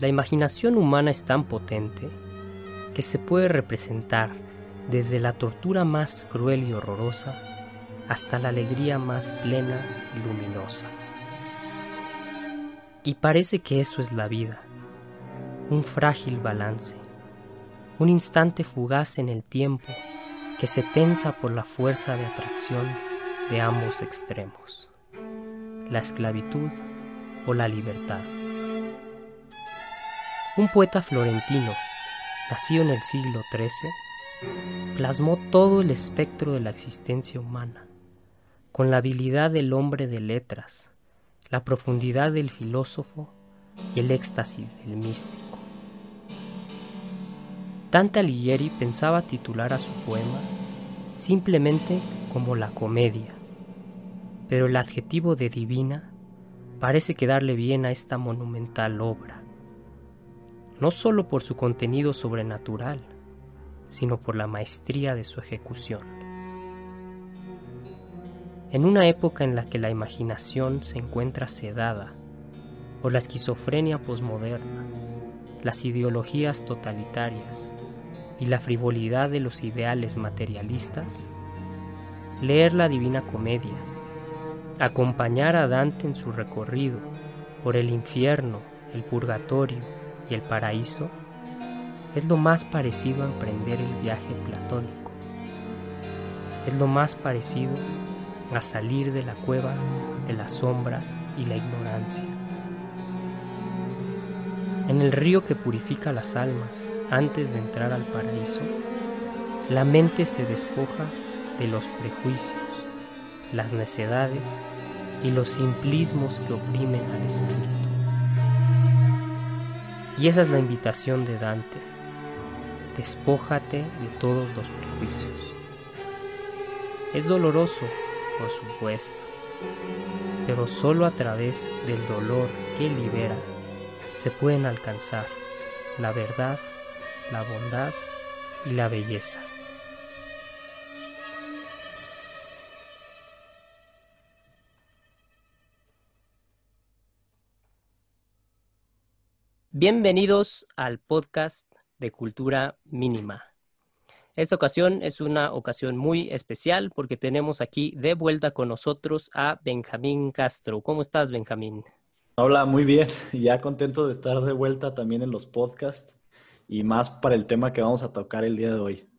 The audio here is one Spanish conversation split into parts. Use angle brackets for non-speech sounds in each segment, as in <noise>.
La imaginación humana es tan potente que se puede representar desde la tortura más cruel y horrorosa hasta la alegría más plena y luminosa. Y parece que eso es la vida, un frágil balance, un instante fugaz en el tiempo que se tensa por la fuerza de atracción de ambos extremos, la esclavitud o la libertad. Un poeta florentino, nacido en el siglo XIII, plasmó todo el espectro de la existencia humana, con la habilidad del hombre de letras, la profundidad del filósofo y el éxtasis del místico. Dante Alighieri pensaba titular a su poema simplemente como la comedia, pero el adjetivo de divina parece quedarle bien a esta monumental obra no solo por su contenido sobrenatural, sino por la maestría de su ejecución. En una época en la que la imaginación se encuentra sedada por la esquizofrenia posmoderna, las ideologías totalitarias y la frivolidad de los ideales materialistas, leer la Divina Comedia, acompañar a Dante en su recorrido por el infierno, el purgatorio y el paraíso es lo más parecido a emprender el viaje platónico. Es lo más parecido a salir de la cueva de las sombras y la ignorancia. En el río que purifica las almas antes de entrar al paraíso, la mente se despoja de los prejuicios, las necedades y los simplismos que oprimen al espíritu. Y esa es la invitación de Dante. Despójate de todos los prejuicios. Es doloroso, por supuesto, pero solo a través del dolor que libera se pueden alcanzar la verdad, la bondad y la belleza. Bienvenidos al podcast de Cultura Mínima. Esta ocasión es una ocasión muy especial porque tenemos aquí de vuelta con nosotros a Benjamín Castro. ¿Cómo estás, Benjamín? Hola, muy bien. <laughs> Ya contento de estar de vuelta también en los podcasts y más para el tema que vamos a tocar el día de hoy.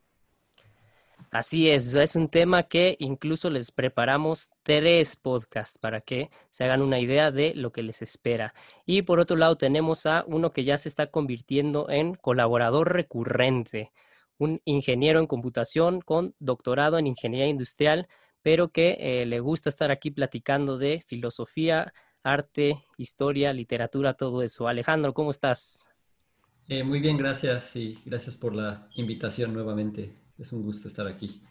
Así es, es un tema que incluso les preparamos tres podcasts para que se hagan una idea de lo que les espera. Y por otro lado tenemos a uno que ya se está convirtiendo en colaborador recurrente, un ingeniero en computación con doctorado en ingeniería industrial, pero que eh, le gusta estar aquí platicando de filosofía, arte, historia, literatura, todo eso. Alejandro, ¿cómo estás? Eh, muy bien, gracias y gracias por la invitación nuevamente. Es un gusto estar aquí.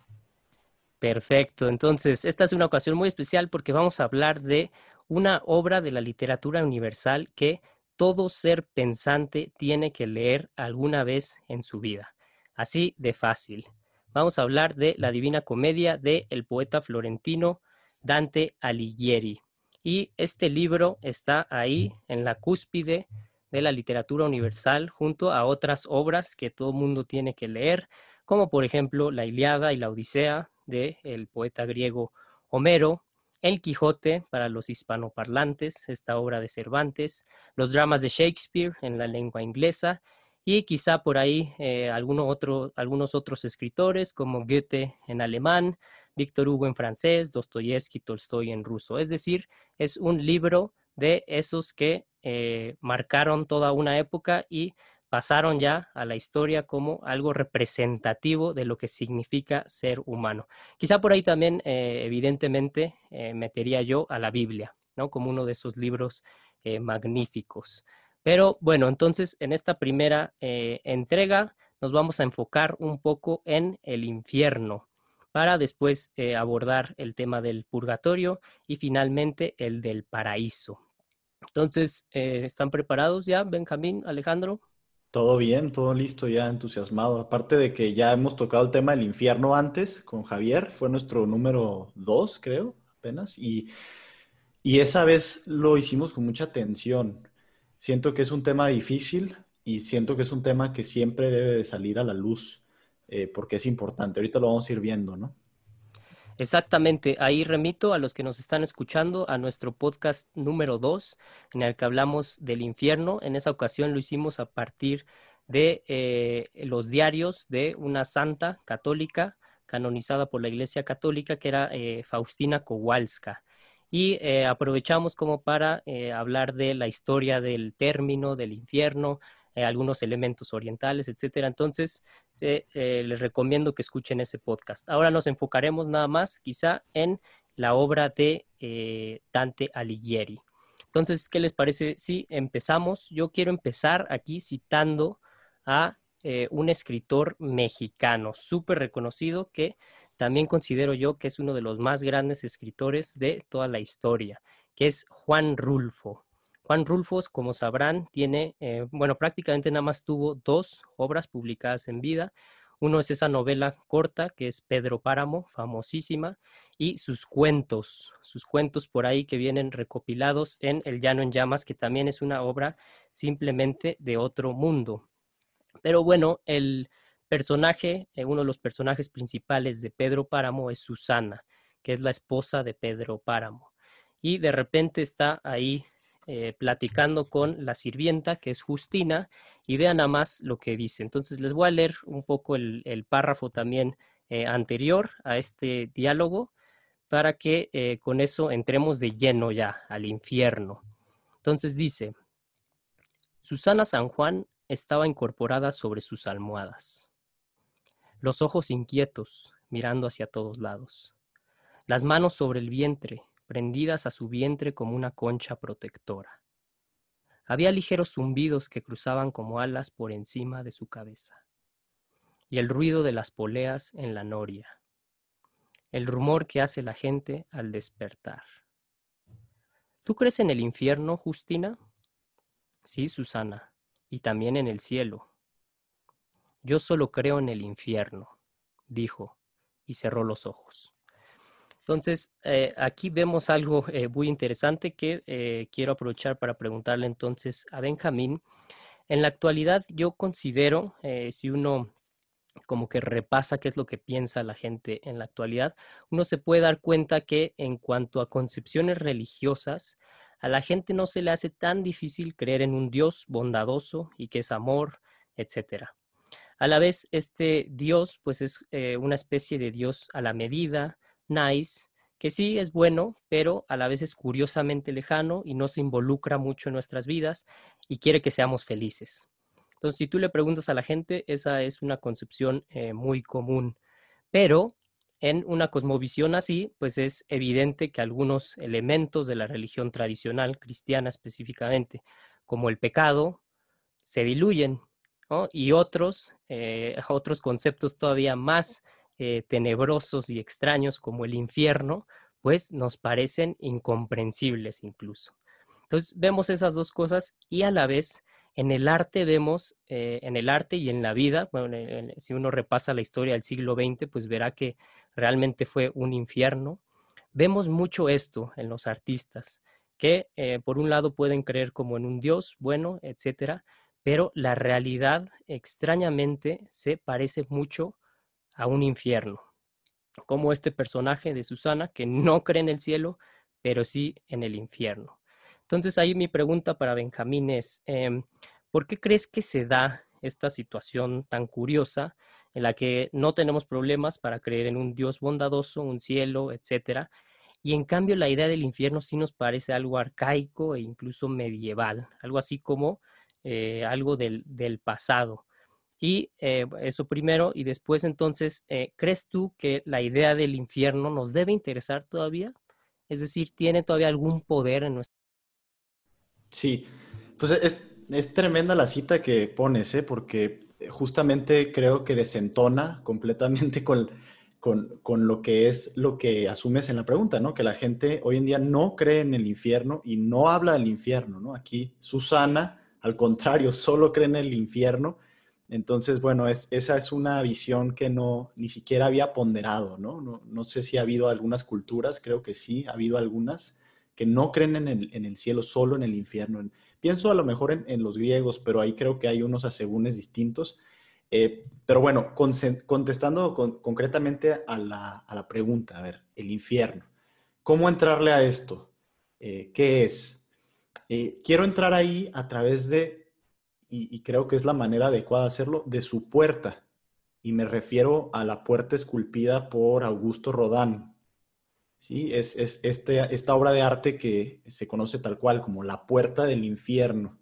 Perfecto. Entonces, esta es una ocasión muy especial porque vamos a hablar de una obra de la literatura universal que todo ser pensante tiene que leer alguna vez en su vida. Así de fácil. Vamos a hablar de la Divina Comedia de el poeta florentino Dante Alighieri. Y este libro está ahí en la cúspide de la literatura universal junto a otras obras que todo mundo tiene que leer, como por ejemplo la Iliada y la Odisea del poeta griego Homero, El Quijote para los hispanoparlantes, esta obra de Cervantes, los dramas de Shakespeare en la lengua inglesa y quizá por ahí eh, otro, algunos otros escritores como Goethe en alemán, Víctor Hugo en francés, Dostoyevsky, Tolstoy en ruso. Es decir, es un libro de esos que eh, marcaron toda una época y pasaron ya a la historia como algo representativo de lo que significa ser humano. Quizá por ahí también, eh, evidentemente, eh, metería yo a la Biblia, ¿no? Como uno de esos libros magníficos. Pero bueno, entonces en esta primera entrega nos vamos a enfocar un poco en el infierno para después abordar el tema del purgatorio y finalmente el del paraíso. Entonces, ¿están preparados ya, Benjamín, Alejandro? Todo bien, todo listo, ya entusiasmado. Aparte de que ya hemos tocado el tema del infierno antes con Javier, fue nuestro número dos, creo, apenas, y, y esa vez lo hicimos con mucha atención. Siento que es un tema difícil y siento que es un tema que siempre debe de salir a la luz eh, porque es importante. Ahorita lo vamos a ir viendo, ¿no? Exactamente, ahí remito a los que nos están escuchando a nuestro podcast número 2, en el que hablamos del infierno. En esa ocasión lo hicimos a partir de eh, los diarios de una santa católica canonizada por la Iglesia Católica, que era eh, Faustina Kowalska. Y aprovechamos como para hablar de la historia del término del infierno, eh, algunos elementos orientales, etcétera. Entonces, eh, les recomiendo que escuchen ese podcast. Ahora nos enfocaremos nada más quizá en la obra de eh, Dante Alighieri. Entonces, ¿qué les parece si empezamos? Yo quiero empezar aquí citando a un escritor mexicano súper reconocido que también considero yo que es uno de los más grandes escritores de toda la historia, que es Juan Rulfo. Juan Rulfos, como sabrán, tiene, eh, bueno, prácticamente nada más tuvo dos obras publicadas en vida. Uno es esa novela corta que es Pedro Páramo, famosísima, y sus cuentos, sus cuentos por ahí que vienen recopilados en El Llano en Llamas, que también es una obra simplemente de otro mundo. Pero bueno, el personaje, eh, uno de los personajes principales de Pedro Páramo es Susana, que es la esposa de Pedro Páramo. Y de repente está ahí eh, platicando con la sirvienta, que es Justina, y vean nada más lo que dice. Entonces les voy a leer un poco el, párrafo también eh, anterior a este diálogo para que eh, con eso entremos de lleno ya al infierno. Entonces dice, Susana San Juan estaba incorporada sobre sus almohadas, los ojos inquietos, mirando hacia todos lados, las manos sobre el vientre, prendidas a su vientre como una concha protectora. Había ligeros zumbidos que cruzaban como alas por encima de su cabeza, y el ruido de las poleas en la noria, el rumor que hace la gente al despertar. ¿Tú crees en el infierno, Justina? Sí, Susana, y también en el cielo. Yo solo creo en el infierno, dijo, y cerró los ojos. Entonces, eh, aquí vemos algo eh, muy interesante que eh, quiero aprovechar para preguntarle entonces a Benjamín. En la actualidad, yo considero, si uno como que repasa qué es lo que piensa la gente en la actualidad, uno se puede dar cuenta que en cuanto a concepciones religiosas, a la gente no se le hace tan difícil creer en un Dios bondadoso y que es amor, etcétera. A la vez, este Dios, pues es una especie de Dios a la medida, nice, que sí es bueno, pero a la vez es curiosamente lejano y no se involucra mucho en nuestras vidas y quiere que seamos felices. Entonces, si tú le preguntas a la gente, esa es una concepción eh, muy común, pero en una cosmovisión así, pues es evidente que algunos elementos de la religión tradicional, cristiana específicamente, como el pecado, se diluyen, y otros, eh, otros conceptos todavía más eh, tenebrosos y extraños como el infierno, pues nos parecen incomprensibles incluso. Entonces vemos esas dos cosas y a la vez en el arte vemos, eh, en el arte y en la vida, bueno, si uno repasa la historia del siglo XX, pues verá que realmente fue un infierno. Vemos mucho esto en los artistas, que eh, por un lado pueden creer como en un Dios bueno, etcétera, pero la realidad extrañamente se parece mucho a un infierno, como este personaje de Susana que no cree en el cielo, pero sí en el infierno. Entonces ahí mi pregunta para Benjamín es, em, ¿por qué crees que se da esta situación tan curiosa en la que no tenemos problemas para creer en un Dios bondadoso, un cielo, etcétera? Y en cambio la idea del infierno sí nos parece algo arcaico e incluso medieval, algo así como eh, algo del, del pasado. Y eh, eso primero, y después entonces, eh, ¿crees tú que la idea del infierno nos debe interesar todavía? Es decir, ¿tiene todavía algún poder en nuestra... Sí, pues es, es tremenda la cita que pones, ¿eh? porque justamente creo que desentona <laughs> completamente con, con, con, lo que es lo que asumes en la pregunta, ¿no? Que la gente hoy en día no cree en el infierno y no habla del infierno, ¿no? Aquí Susana al contrario, <laughs> solo creen en el infierno. Entonces, bueno, esa es una visión que no, ni siquiera había ponderado, ¿no? ¿no? sé si ha habido algunas culturas, creo que sí, ha habido algunas que no creen en el, cielo, solo en el infierno. Pienso a lo mejor en, los griegos, pero ahí creo que hay unos asegúnes distintos. Eh, pero bueno, contestando concretamente a la, pregunta, a ver, el infierno. ¿Cómo entrarle a esto? Eh, ¿Qué es? Eh, quiero entrar ahí a través de y, creo que es la manera adecuada de hacerlo, de su puerta. Y me refiero a la puerta esculpida por Augusto Rodán. ¿Sí? Es, este, esta obra de arte que se conoce tal cual como la puerta del infierno.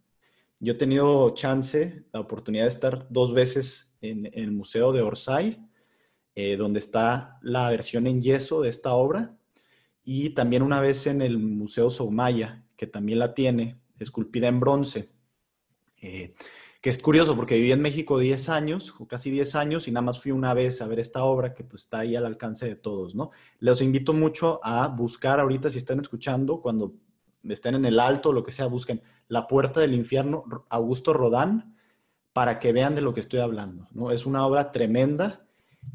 Yo he tenido chance, la oportunidad de estar dos veces en, el Museo de Orsay, eh, donde está la versión en yeso de esta obra, y también una vez en el Museo Soumaya, que también la tiene, esculpida en bronce. Eh, que es curioso porque viví en México 10 años, o casi 10 años, y nada más fui una vez a ver esta obra que pues está ahí al alcance de todos, ¿no? Les invito mucho a buscar ahorita, si están escuchando, cuando estén en el alto lo que sea, busquen La Puerta del Infierno, Augusto Rodán, para que vean de lo que estoy hablando, ¿no? Es una obra tremenda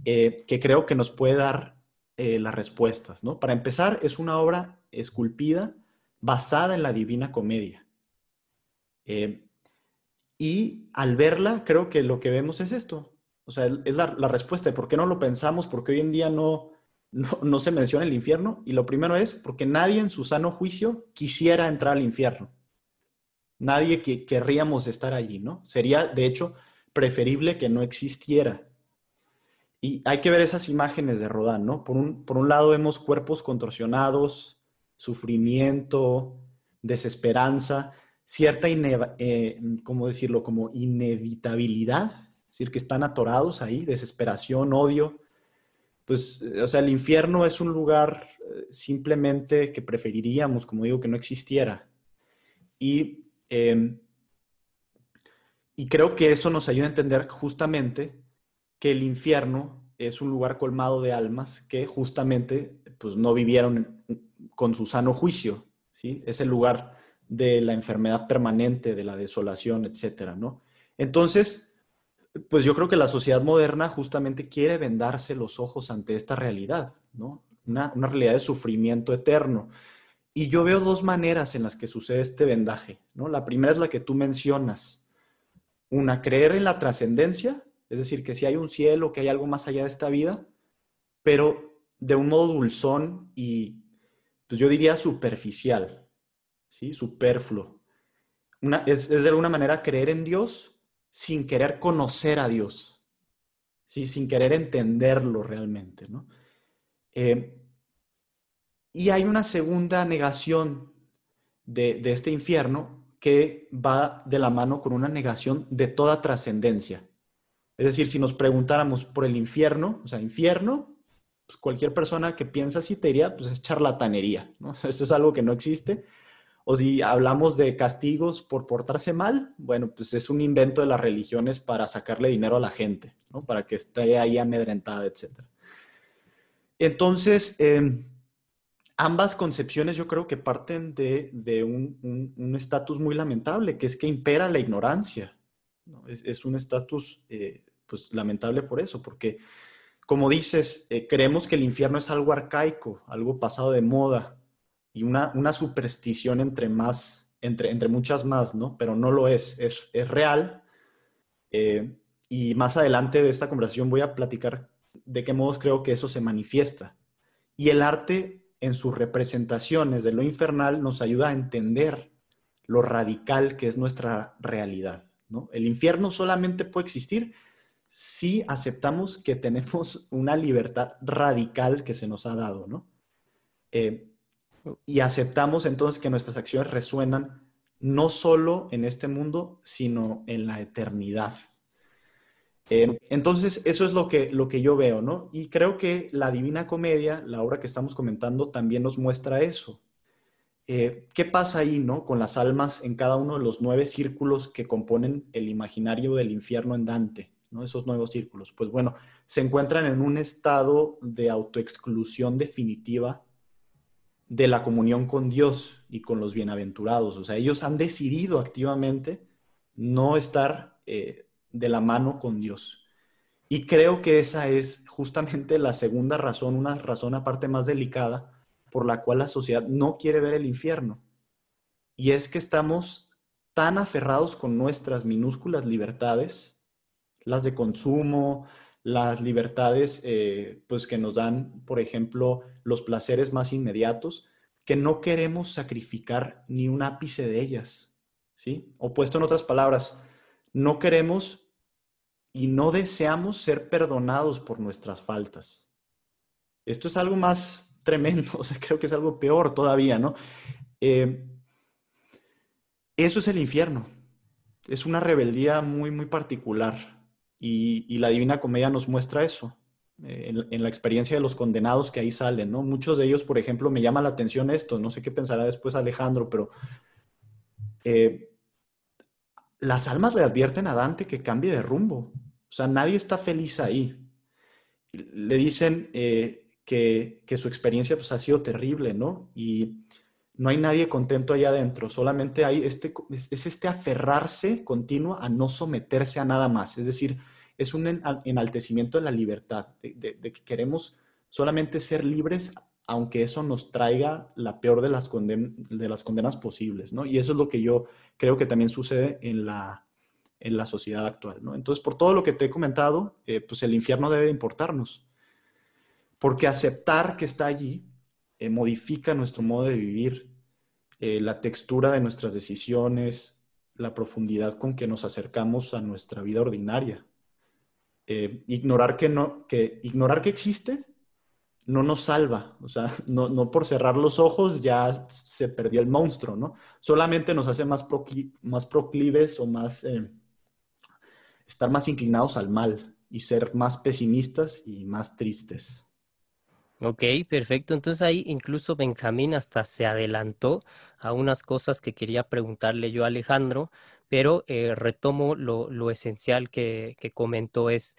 eh, que creo que nos puede dar eh, las respuestas, ¿no? Para empezar, es una obra esculpida basada en la Divina Comedia. Y al verla, creo que lo que vemos es esto. O sea, es la, respuesta de por qué no lo pensamos, porque hoy en día <laughs> no, no, se menciona el infierno. Y lo primero es porque nadie en su sano juicio quisiera entrar al infierno. Nadie que querríamos estar allí, ¿no? Sería, de hecho, preferible que no existiera. Y hay que ver esas imágenes de Rodán, ¿no? Por un, por un lado vemos cuerpos contorsionados, sufrimiento, desesperanza, cierta, eh, ¿cómo decirlo?, como inevitabilidad, es decir, que están atorados ahí, desesperación, odio. Pues, o sea, el infierno es un lugar eh, simplemente que preferiríamos, como digo, que no existiera. Y, em, y creo que eso nos ayuda a entender justamente que el infierno es un lugar colmado de almas que justamente pues, no vivieron con su sano juicio. ¿sí? Es el lugar de la enfermedad permanente, de la desolación, etcétera, ¿no? Entonces, pues yo creo que la sociedad moderna justamente quiere vendarse los ojos ante esta realidad, ¿no? Una, realidad de sufrimiento eterno. Y yo veo dos maneras en las que sucede este vendaje, ¿no? La primera es la que tú mencionas. Una, creer en la trascendencia, es decir, que si hay un cielo, que hay algo más allá de esta vida, pero de un modo dulzón y, pues yo diría superficial, ¿sí? Superfluo. Una, es, de alguna manera creer en Dios sin querer conocer a Dios, ¿sí? sin querer entenderlo realmente. ¿no? Eh, y hay una segunda negación de, de este infierno que va de la mano con una negación de toda trascendencia. Es decir, si nos preguntáramos por el infierno, o sea, infierno, pues cualquier persona que piensa así te diría, pues es charlatanería, ¿no? <laughs> Esto es algo que no existe. O si hablamos de castigos por portarse mal, bueno, pues es un invento de las religiones para sacarle dinero a la gente, ¿no? Para que esté ahí amedrentada, etc. Entonces, em, ambas concepciones yo creo que parten de, un estatus muy lamentable, que es que impera la ignorancia. Es, un estatus eh, pues lamentable por eso, porque como dices, eh, creemos que el infierno es algo arcaico, algo pasado de moda, y una, una superstición entre más, entre, entre muchas más, ¿no? Pero no lo es, es, es real. Eh, y más adelante de esta conversación voy a platicar de qué modos creo que eso se manifiesta. Y el arte en sus representaciones de lo infernal nos ayuda a entender lo radical que es nuestra realidad. ¿no? El infierno solamente puede existir si aceptamos que tenemos una libertad radical que se nos ha dado. ¿no? Eh, y aceptamos entonces que nuestras acciones resuenan no solo en este mundo, sino en la eternidad. Eh, entonces, eso es lo que, lo que yo veo, ¿no? Y creo que la Divina Comedia, la obra que estamos comentando, también nos muestra eso. Eh, ¿Qué pasa ahí, no? Con las almas en cada uno de los nueve círculos que componen el imaginario del infierno en Dante, ¿no? Esos nuevos círculos. Pues bueno, se encuentran en un estado de autoexclusión definitiva de la comunión con Dios y con los bienaventurados. O sea, ellos han decidido activamente no estar eh, de la mano con Dios. Y creo que esa es justamente la segunda razón, una razón aparte más delicada por la cual la sociedad no quiere ver el infierno. Y es que estamos tan aferrados con nuestras minúsculas libertades, las de consumo, las libertades eh, pues que nos dan, por ejemplo, los placeres más inmediatos, que no queremos sacrificar ni un ápice de ellas. ¿sí? O puesto en otras palabras, no queremos y no deseamos ser perdonados por nuestras faltas. Esto es algo más <laughs> tremendo, o sea, creo que es algo peor todavía, ¿no? Eh, eso es el infierno. Es una rebeldía muy, muy particular. Y, la Divina Comedia nos muestra eso, eh, en, la experiencia de los condenados que ahí salen, ¿no? Muchos de ellos, por ejemplo, me llama la atención esto, no sé qué pensará después Alejandro, pero eh, las almas le advierten a Dante que cambie de rumbo. O sea, nadie está feliz ahí. Le dicen eh, que, su experiencia pues, ha sido terrible, ¿no? Y no hay nadie contento allá adentro, solamente hay este, es este aferrarse continuo a no someterse a nada más. Es decir, es un enaltecimiento de la libertad, de, que queremos solamente ser libres, aunque eso nos traiga la peor de las, de las condenas posibles, ¿no? Y eso es lo que yo creo que también sucede en la, en la sociedad actual, ¿no? Entonces, por todo lo que te he comentado, eh, pues el infierno debe importarnos, porque aceptar que está allí eh, modifica nuestro modo de vivir, eh, la textura de nuestras decisiones, la profundidad con que nos acercamos a nuestra vida ordinaria. Eh, ignorar, que no, que, ignorar que existe no nos salva, o sea, no, por cerrar los ojos ya se perdió el monstruo, ¿no? Solamente nos hace más, más proclives o más, eh, estar más inclinados al mal y ser más pesimistas y más tristes. Ok, perfecto. Entonces ahí incluso Benjamín hasta se adelantó a unas cosas que quería preguntarle yo a Alejandro, pero eh, retomo lo, esencial que, comentó es,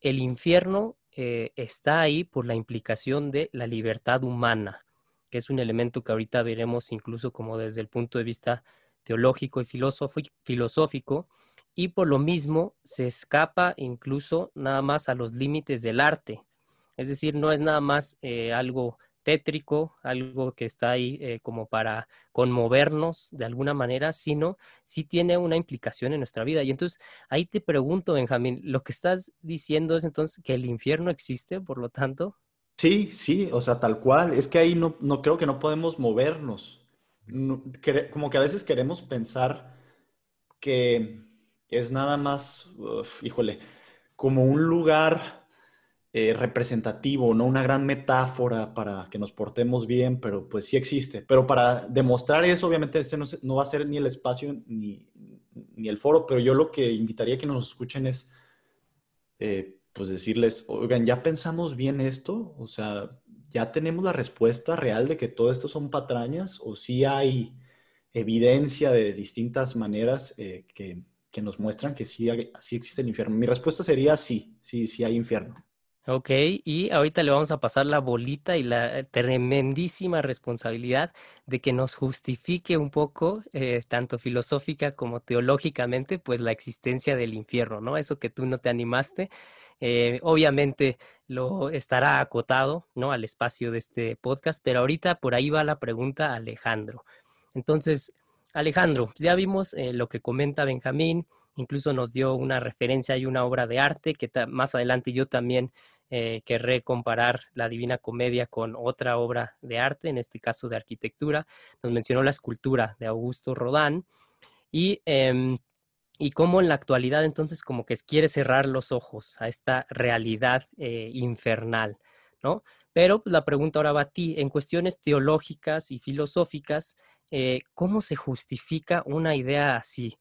el infierno eh, está ahí por la implicación de la libertad humana, que es un elemento que ahorita veremos incluso como desde el punto de vista teológico y filosófico, y por lo mismo se escapa incluso nada más a los límites del arte. Es decir, no es nada más eh, algo algo que está ahí eh, como para conmovernos de alguna manera, sino sí tiene una implicación en nuestra vida. Y entonces ahí te pregunto, Benjamín, ¿lo que estás diciendo es entonces que el infierno existe, por lo tanto? Sí, sí, o sea, tal cual. Es que ahí no, no creo que no podemos movernos. como que a veces queremos pensar que es nada más, híjole, como un lugar eh, representativo, no una gran metáfora para que nos portemos bien, pero pues sí existe. Pero para demostrar eso, obviamente, no, va a ser ni el espacio ni, el foro, pero yo lo que invitaría a que nos escuchen es, eh, pues decirles, oigan, ¿ya pensamos bien esto? O sea, ¿ya tenemos la respuesta real de que todo esto son patrañas? ¿O sí hay evidencia de distintas maneras eh, que, que, nos muestran que sí, sí existe el infierno? Mi respuesta sería sí, sí, sí hay infierno. Ok, y ahorita le vamos a pasar la bolita y la tremendísima responsabilidad de que nos justifique un poco, eh, tanto filosófica como teológicamente, pues la existencia del infierno, ¿no? Eso que tú no te animaste, eh, obviamente lo estará acotado, ¿no? Al espacio de este podcast, pero ahorita por ahí va la pregunta Alejandro. Entonces, Alejandro, ya vimos eh, lo que comenta Benjamín, incluso nos dio una referencia y una obra de arte que más adelante yo también eh, querré comparar la Divina Comedia con otra obra de arte, en este caso de arquitectura. Nos mencionó la escultura de Augusto Rodán y, em, y cómo en la actualidad entonces como que quiere cerrar los ojos a esta realidad eh, infernal, ¿no? Pero pues, la pregunta ahora va a ti, en cuestiones teológicas y filosóficas, eh, ¿cómo se justifica una idea así?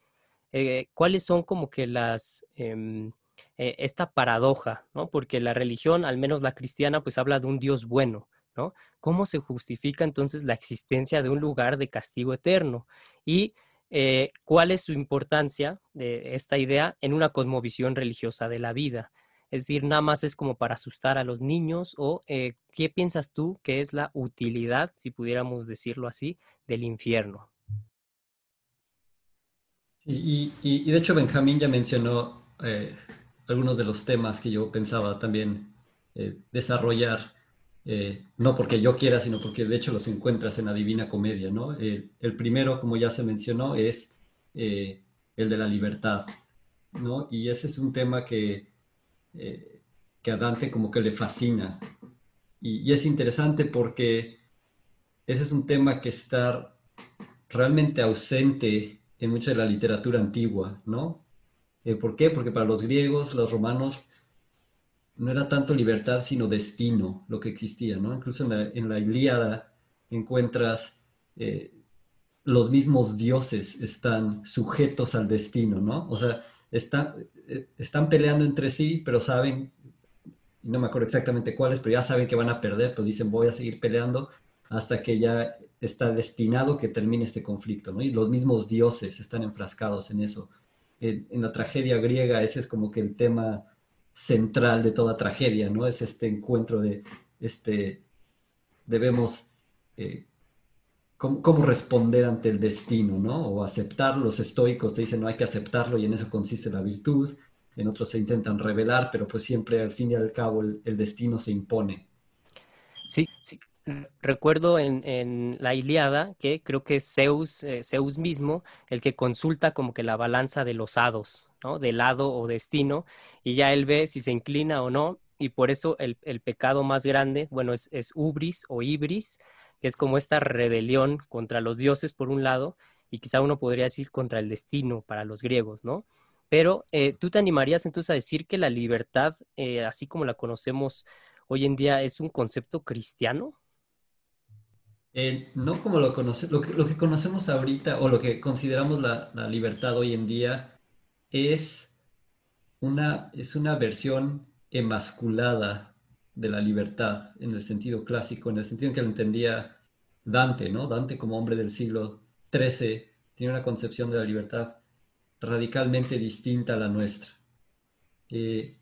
¿Cuáles son como que las... Eh, esta paradoja, ¿no? Porque la religión, al menos la cristiana, pues habla de un Dios bueno, ¿no? ¿Cómo se justifica entonces la existencia de un lugar de castigo eterno? Y eh, cuál es su importancia de esta idea en una cosmovisión religiosa de la vida. Es decir, nada más es como para asustar a los niños o eh, ¿qué piensas tú que es la utilidad, si pudiéramos decirlo así, del infierno? Y, de hecho Benjamín ya mencionó algunos de los temas que yo pensaba también eh, desarrollar, eh, no porque yo quiera, sino porque de hecho los encuentras en la Divina Comedia, ¿no? el primero, como ya se mencionó, es el de la libertad, ¿no? Y ese es un tema que, que a Dante como que le fascina. Y, y es interesante porque ese es un tema que está realmente ausente en mucha de la literatura antigua, ¿no? Eh, ¿Por qué? Porque para los griegos, los romanos, no era tanto libertad, sino destino lo que existía, ¿no? Incluso en la, Ilíada encuentras eh, los mismos dioses están sujetos al destino, ¿no? O sea, eh, están peleando entre sí, pero saben, no me acuerdo exactamente cuáles, pero ya saben que van a perder, pero dicen voy a seguir peleando hasta que ya está destinado que termine este conflicto. Y los mismos dioses están enfrascados en eso. En, la tragedia griega ese es como que el tema central de toda tragedia, ¿no? Es este encuentro de, este, debemos, eh, cómo, responder ante el destino, ¿no? O aceptar, los estoicos te dicen no hay que aceptarlo y en eso consiste la virtud, en otros se intentan revelar, pero pues siempre al fin y al cabo el destino se impone. Sí, sí, recuerdo en, la Iliada que creo que es Zeus, eh, Zeus mismo el que consulta como que la balanza de los hados, ¿no? De lado o destino, y ya él ve si se inclina o no, y por eso el, pecado más grande, bueno, es, ubris o ibris, que es como esta rebelión contra los dioses por un lado, y quizá uno podría decir contra el destino para los griegos, ¿no? Pero eh, tú te animarías entonces a decir que la libertad, eh, así como la conocemos hoy en día, es un concepto cristiano? Eh, no como lo, conoce, lo, que, conocemos ahorita o lo que consideramos la, libertad hoy en día es una, es una versión emasculada de la libertad en el sentido clásico, en el sentido en que lo entendía Dante, ¿no? Dante como hombre del siglo XIII tiene una concepción de la libertad radicalmente distinta a la nuestra. Eh,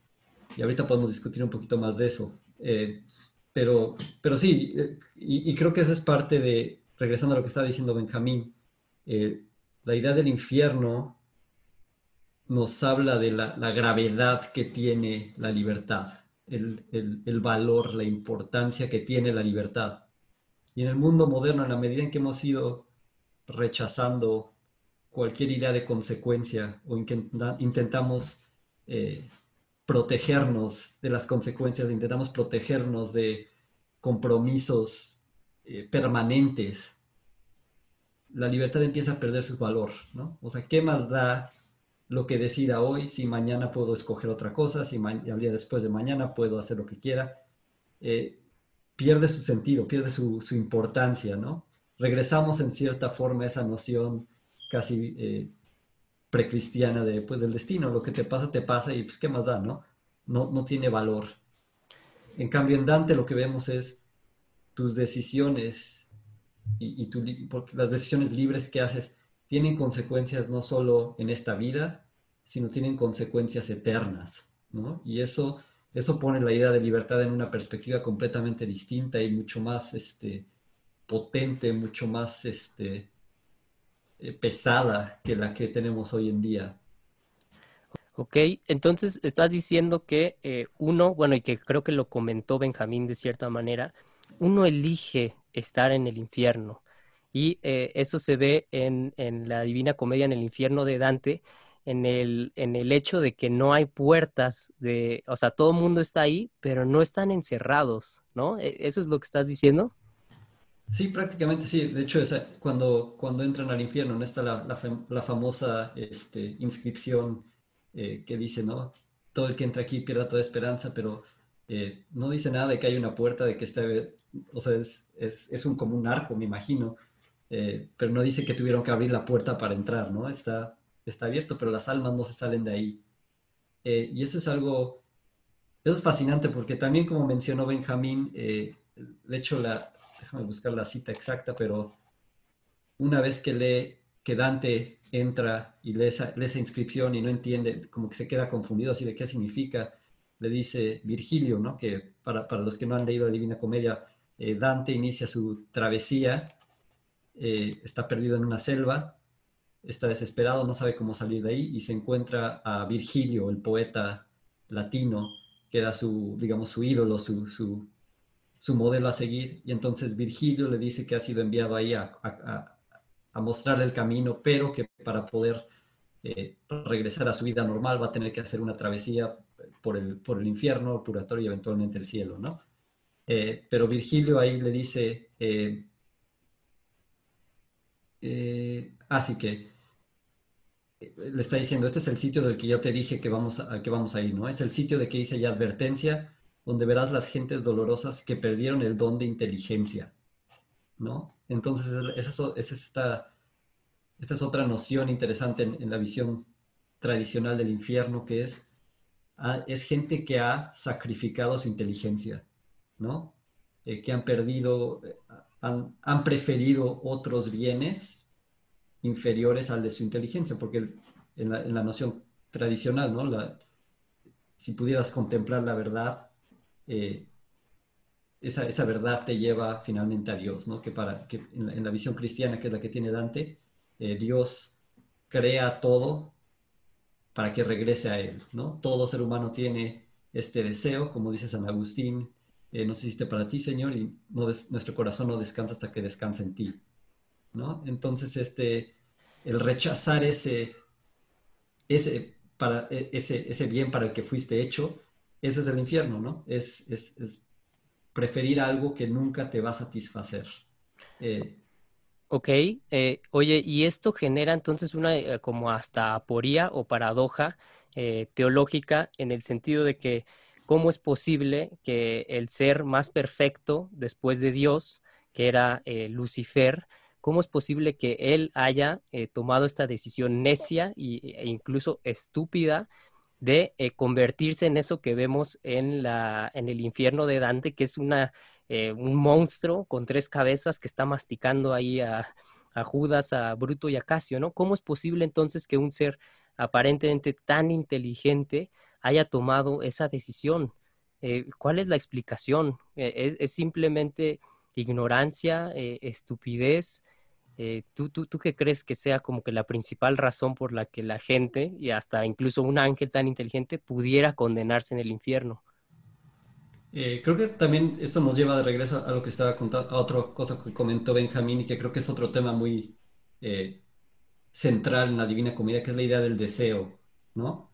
y ahorita podemos discutir un poquito más de eso. Eh, pero, pero sí, eh, y, creo que esa es parte de, regresando a lo que estaba diciendo Benjamín, eh, la idea del infierno nos habla de la, gravedad que tiene la libertad, el, el, valor, la importancia que tiene la libertad. Y en el mundo moderno, en la medida en que hemos ido rechazando cualquier idea de consecuencia o intentamos eh, protegernos de las consecuencias, intentamos protegernos de compromisos eh, permanentes, la libertad empieza a perder su valor, ¿no? O sea, ¿qué más da lo que decida hoy si mañana puedo escoger otra cosa, si al día después de mañana puedo hacer lo que quiera? Eh, pierde su sentido, pierde su, importancia, ¿no? Regresamos en cierta forma a esa noción casi eh, precristiana de, pues, del destino, lo que te pasa, te pasa y pues, ¿qué más da, no? No, no tiene valor. En cambio, en Dante lo que vemos es tus decisiones y, porque las decisiones libres que haces tienen consecuencias no solo en esta vida, sino tienen consecuencias eternas, ¿no? Y eso, eso pone la idea de libertad en una perspectiva completamente distinta y mucho más este, potente, mucho más este, pesada que la que tenemos hoy en día. Ok, entonces estás diciendo que eh, uno, bueno, y que creo que lo comentó Benjamín de cierta manera, uno elige estar en el infierno. Y eh, eso se ve en, la Divina Comedia en el infierno de Dante, en el, en el hecho de que no hay puertas de, o sea, todo el mundo está ahí, pero no están encerrados, ¿no? ¿E-, ¿Eso es lo que estás diciendo? Sí, prácticamente sí. De hecho, cuando, cuando entran al infierno, ¿no? está la, famosa este, inscripción eh, que dice, ¿no? Todo el que entra aquí pierda toda esperanza, pero eh, no dice nada de que hay una puerta, de que esté, o sea, es, es, un, como un arco, me imagino, eh, pero no dice que tuvieron que abrir la puerta para entrar, ¿no? Está, está abierto, pero las almas no se salen de ahí. y eso es algo, eso es fascinante porque también como mencionó Benjamín, de hecho la, déjame buscar la cita exacta, pero una vez que lee que Dante entra y lee esa, inscripción y no entiende, como que se queda confundido así de qué significa, le dice Virgilio, ¿no? que para, los que no han leído la Divina Comedia, eh, Dante inicia su travesía, eh, está perdido en una selva, está desesperado, no sabe cómo salir de ahí y se encuentra a Virgilio, el poeta latino, que era su, digamos, su ídolo, su, su modelo a seguir. Y entonces Virgilio le dice que ha sido enviado ahí a, a, a mostrarle el camino, pero que para poder eh, regresar a su vida normal va a tener que hacer una travesía por el, por el infierno, el purgatorio y eventualmente el cielo, ¿no? Eh, pero Virgilio ahí le dice, eh, así que le está diciendo, este es el sitio del que yo te dije que vamos que vamos a ir, ¿no? Es el sitio de que hice ya advertencia, donde verás las gentes dolorosas que perdieron el don de inteligencia, ¿no? Entonces, esa es, esta, esta es otra noción interesante en, la visión tradicional del infierno, que es, ah, es gente que ha sacrificado su inteligencia, ¿no? Eh, que han perdido, eh, han, han preferido otros bienes inferiores al de su inteligencia, porque en la, noción tradicional, ¿no? La, si pudieras contemplar la verdad, eh, esa, esa, verdad te lleva finalmente a Dios, ¿no? Que, para, que en, la, visión cristiana, que es la que tiene Dante, eh, Dios crea todo para que regrese a Él, ¿no? Todo ser humano tiene este deseo, como dice San Agustín, eh, no existe para ti, Señor, y nuestro corazón no descansa hasta que descansa en ti, ¿no? Entonces, este, el rechazar ese, ese, para, e, ese, ese bien para el que fuiste hecho, eso es el infierno, ¿no? Es, preferir algo que nunca te va a satisfacer. Eh, ok, eh, oye, y esto genera entonces una eh, como hasta aporía o paradoja teológica en el sentido de que cómo es posible que el ser más perfecto después de Dios, que era Lucifer, ¿Cómo es posible que él haya tomado esta decisión necia e incluso estúpida de eh, convertirse en eso que vemos en, la, en el infierno de Dante, que es una, eh, un monstruo con tres cabezas que está masticando ahí a, a, Judas, a Bruto y a Casio, ¿no? ¿Cómo es posible entonces que un ser aparentemente tan inteligente haya tomado esa decisión? ¿Cuál es la explicación? ¿Es, simplemente ignorancia, estupidez? Eh, ¿tú, tú, ¿Tú qué crees que sea como que la principal razón por la que la gente y hasta incluso un ángel tan inteligente pudiera condenarse en el infierno? Eh, creo que también esto nos lleva de regreso a lo que estaba contando, a otra cosa que comentó Benjamín y que creo que es otro tema muy eh, central en la Divina Comedia, que es la idea del deseo, ¿no?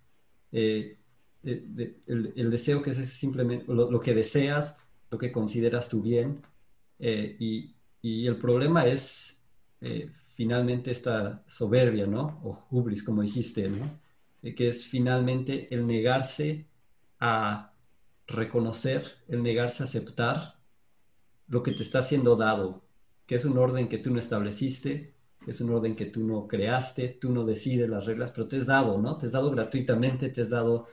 el, deseo que es simplemente lo, que deseas, lo que consideras tu bien, y el problema es eh, finalmente esta soberbia, ¿no? O hubris, como dijiste, ¿no? Eh, que es finalmente el negarse a reconocer, el negarse a aceptar lo que te está siendo dado, que es un orden que tú no estableciste, es un orden que tú no creaste, tú no decides las reglas, pero te es dado, ¿no? Te es dado gratuitamente, te es dado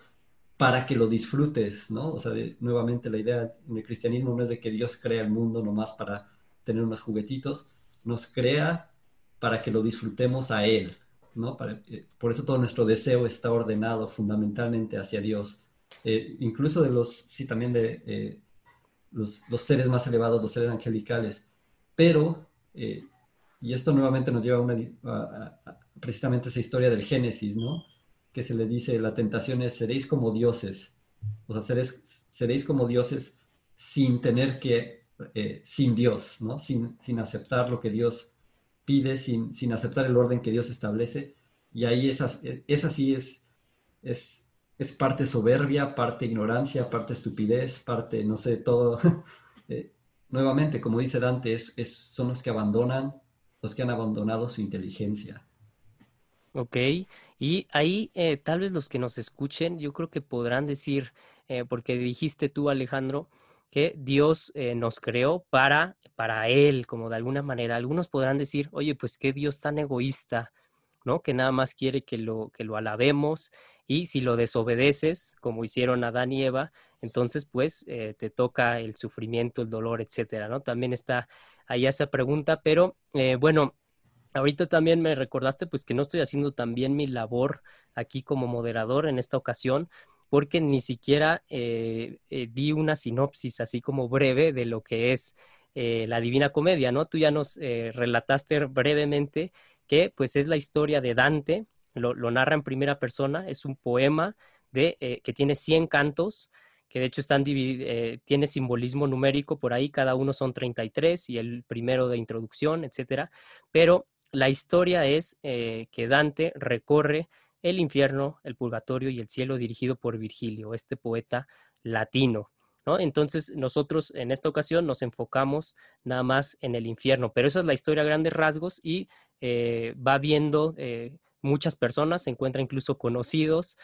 para que lo disfrutes, ¿no? O sea, nuevamente la idea en el cristianismo no es de que Dios crea el mundo nomás para tener unos juguetitos, nos crea para que lo disfrutemos a Él, ¿no? Eh, por eso todo nuestro deseo está ordenado fundamentalmente hacia Dios. Eh, incluso de los, sí, también de eh, los, seres más elevados, los seres angelicales. Pero, y esto nuevamente nos lleva a, una, precisamente esa historia del Génesis, ¿no? Que se le dice, la tentación es, seréis como dioses. O sea, seréis, seréis como dioses sin tener que eh, sin Dios, ¿no? Sin, sin, aceptar lo que Dios pide, sin, sin, aceptar el orden que Dios establece. Y ahí esa, esa sí es, es, es parte soberbia, parte ignorancia, parte estupidez, parte, no sé, todo. <laughs> Eh, nuevamente, como dice Dante, es, son los que abandonan, los que han abandonado su inteligencia. Ok, y ahí eh, tal vez los que nos escuchen, yo creo que podrán decir, porque dijiste tú, Alejandro, que Dios eh, nos creó para, para Él, como de alguna manera. Algunos podrán decir, oye, pues qué Dios tan egoísta, ¿no? Que nada más quiere que lo, que lo alabemos y si lo desobedeces, como hicieron Adán y Eva, entonces pues eh, te toca el sufrimiento, el dolor, etcétera, ¿no? También está ahí esa pregunta, pero eh, bueno, Ahorita también me recordaste pues que no estoy haciendo tan bien mi labor aquí como moderador en esta ocasión, porque ni siquiera eh, eh, di una sinopsis así como breve de lo que es eh, la Divina Comedia, ¿no? Tú ya nos relataste brevemente que pues es la historia de Dante, lo, narra en primera persona, es un poema de, que tiene 100 cantos, que de hecho están tiene simbolismo numérico por ahí, cada uno son 33 y el primero de introducción, etcétera, pero la historia es que Dante recorre el infierno, el purgatorio y el cielo dirigido por Virgilio, este poeta latino. ¿no? Entonces nosotros en esta ocasión nos enfocamos nada más en el infierno, pero esa es la historia a grandes rasgos y eh, va viendo muchas personas, se encuentra incluso conocidos,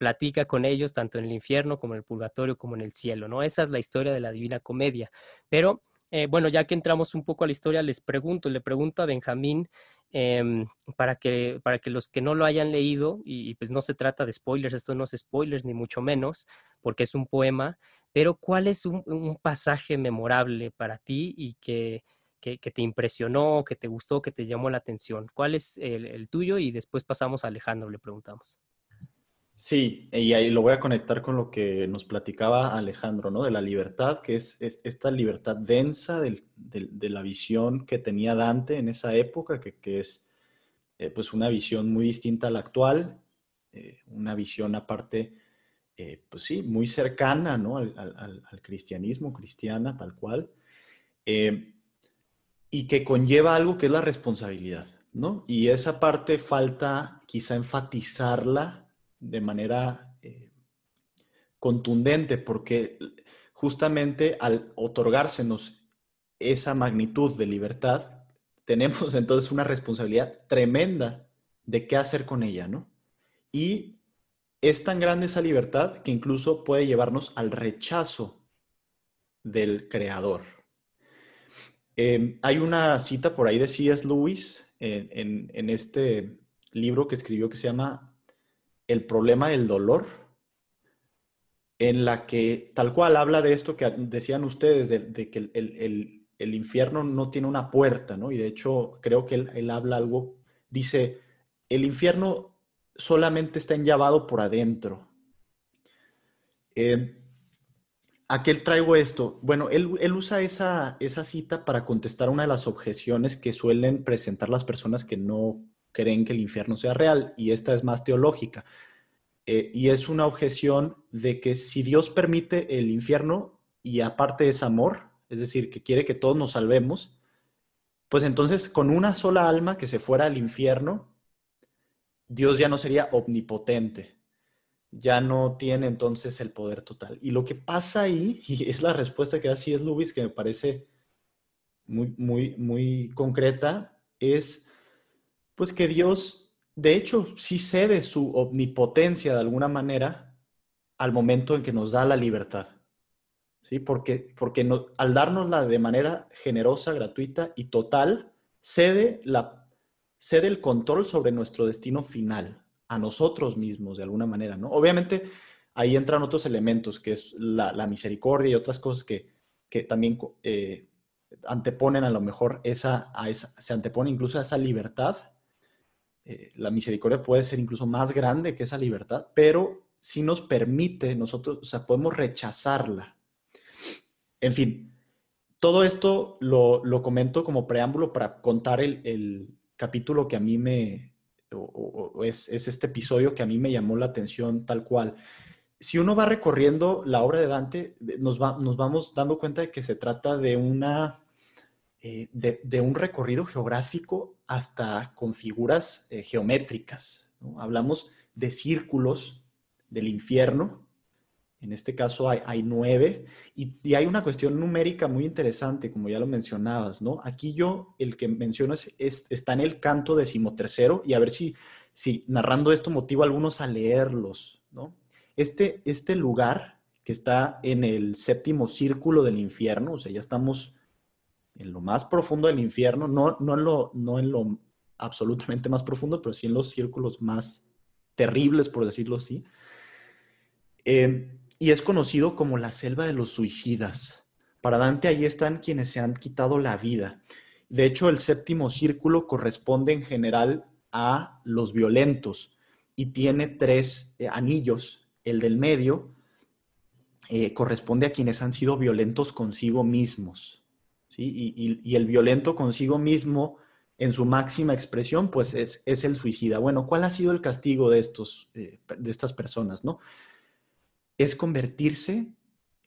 platica con ellos tanto en el infierno como en el purgatorio como en el cielo, ¿no? Esa es la historia de la Divina Comedia. Pero eh, bueno, ya que entramos un poco a la historia, les pregunto, le pregunto a Benjamín, em, para, que, para que los que no lo hayan leído, y, pues no se trata de spoilers, esto no es spoilers ni mucho menos, porque es un poema, pero ¿cuál es un, pasaje memorable para ti y que, que, te impresionó, que te gustó, que te llamó la atención? ¿Cuál es el, el tuyo? Y después pasamos a Alejandro, le preguntamos. Sí, y ahí lo voy a conectar con lo que nos platicaba Alejandro, ¿no? De la libertad, que es, esta libertad densa de la visión que tenía Dante en esa época, que, es eh, pues una visión muy distinta a la actual, eh, una visión aparte, eh, pues sí, muy cercana, ¿no? Al, cristianismo, cristiana, tal cual, y que conlleva algo que es la responsabilidad, ¿no? Y esa parte falta quizá enfatizarla de manera eh, contundente, porque justamente al otorgársenos esa magnitud de libertad, <laughs> tenemos entonces una responsabilidad tremenda de qué hacer con ella, ¿no? Y es tan grande esa libertad que incluso puede llevarnos al rechazo del creador. Em, hay una cita por ahí de C.S. Lewis en, en, este libro que escribió que se llama el problema del dolor, en la que tal cual habla de esto que decían ustedes, de, que el, infierno no tiene una puerta, ¿no? Y de hecho creo que él, habla algo, dice, el infierno solamente está enllavado por adentro. Eh, ¿A qué traigo esto? Bueno, él, usa esa, esa, cita para contestar una de las objeciones que suelen presentar las personas que no creen que el infierno sea real y esta es más teológica. Eh, y es una objeción de que si Dios permite el infierno y aparte es amor, es decir, que quiere que todos nos salvemos, pues entonces con una sola alma que se fuera al infierno, Dios ya no sería omnipotente, ya no tiene entonces el poder total. Y lo que pasa ahí, <laughs> y es la respuesta que da C.S. Lewis, que me parece muy, muy, muy concreta, es pues que Dios, de hecho, sí cede su omnipotencia de alguna manera al momento en que nos da la libertad. ¿Sí? Porque, porque al dárnosla de manera generosa, gratuita y total, cede, la, cede el control sobre nuestro destino final, a nosotros mismos de alguna manera, ¿no? Obviamente ahí entran otros elementos, que es la, misericordia y otras cosas que, que también eh, anteponen a lo mejor esa, a esa, se antepone incluso a esa libertad eh, la misericordia puede ser incluso más grande que esa libertad, pero si nos permite, nosotros, o sea, podemos rechazarla. En fin, todo esto lo, comento como preámbulo para contar el, capítulo que a mí me, es, este episodio que a mí me llamó la atención tal cual. Si uno va recorriendo la obra de Dante, nos, va, nos vamos dando cuenta de que se trata de una eh, de, un recorrido geográfico hasta con figuras eh, geométricas. Hablamos de círculos del infierno, en este caso hay, nueve, y, hay una cuestión numérica muy interesante, como ya lo mencionabas, ¿no? Aquí yo, el que menciono es, está en el canto decimotercero, y a ver si, si narrando esto motiva a algunos a leerlos, ¿no? Este, este lugar que está en el séptimo círculo del infierno, o sea, ya estamos en lo más profundo del infierno, no, no, en lo, no en lo absolutamente más profundo, pero sí en los círculos más terribles, por decirlo así. Eh, y es conocido como la selva de los suicidas. Para Dante ahí están quienes se han quitado la vida. De hecho, el séptimo círculo corresponde en general a los violentos y tiene tres eh, anillos. El del medio eh, corresponde a quienes han sido violentos consigo mismos. Y, el violento consigo mismo en su máxima expresión, pues es, es, el suicida. Bueno, ¿cuál ha sido el castigo de, estos, eh, de estas personas? ¿no? Es convertirse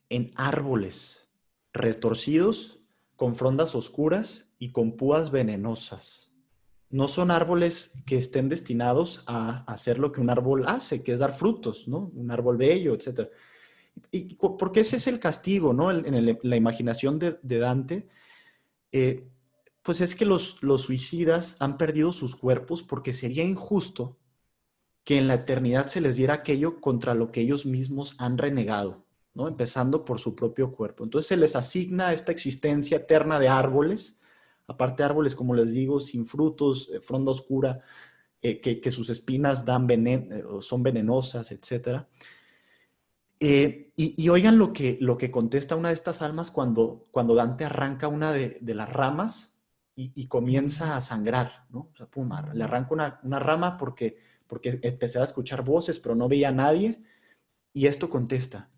en árboles retorcidos, con frondas oscuras y con púas venenosas. No son árboles que estén destinados a hacer lo que un árbol hace, que es dar frutos, ¿no? Un árbol bello, etc. Y porque ese es el castigo, ¿no? En, la imaginación de, Dante, eh, pues es que los, los suicidas han perdido sus cuerpos porque sería injusto que en la eternidad se les diera aquello contra lo que ellos mismos han renegado, ¿no? Empezando por su propio cuerpo. Entonces se les asigna esta existencia eterna de árboles, aparte árboles, como les digo, sin frutos, eh, fronda oscura, eh, que, sus espinas dan eh, son venenosas, etc. y, oigan lo que, lo que contesta una de estas almas cuando, cuando Dante arranca una de, las ramas y, comienza a sangrar, ¿no? Pum, le arranco una, una, rama porque, porque empecé a escuchar voces, pero no veía a nadie. Y esto contesta,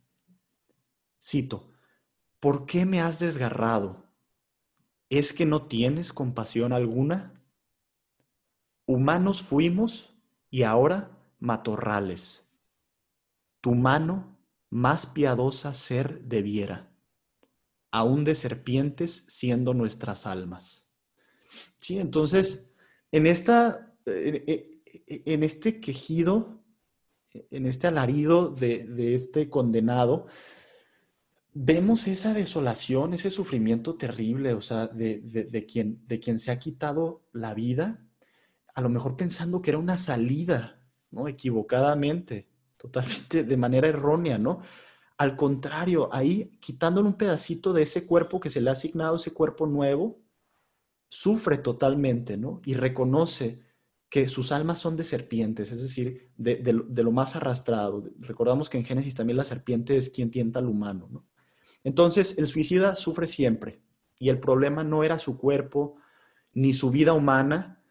cito, ¿por qué me has desgarrado? ¿Es que no tienes compasión alguna? Humanos fuimos y ahora matorrales. Tu mano más piadosa ser debiera, aún de serpientes siendo nuestras almas. Sí, entonces, en, esta, en este quejido, en este alarido de, este condenado, vemos esa desolación, ese sufrimiento terrible, o sea, de, quien, de quien se ha quitado la vida, a lo mejor pensando que era una salida, ¿no? Equivocadamente, totalmente de manera errónea, ¿no? Al contrario, ahí quitándole un pedacito de ese cuerpo que se le ha asignado, ese cuerpo nuevo, sufre totalmente, ¿no? Y reconoce que sus almas son de serpientes, es decir, de, lo, más arrastrado. Recordamos que en Génesis también la serpiente es quien tienta al humano, ¿no? Entonces, el suicida sufre siempre, y el problema no era su cuerpo ni su vida humana,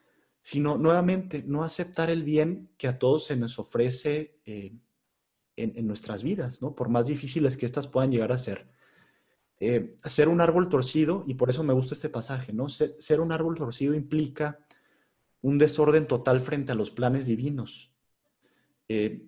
sino nuevamente no aceptar el bien que a todos se nos ofrece eh, en, en, nuestras vidas, ¿no? Por más difíciles que éstas puedan llegar a ser. Eh, ser un árbol torcido, y por eso me gusta este pasaje, ¿no? Ser, un árbol torcido implica un desorden total frente a los planes divinos. Eh,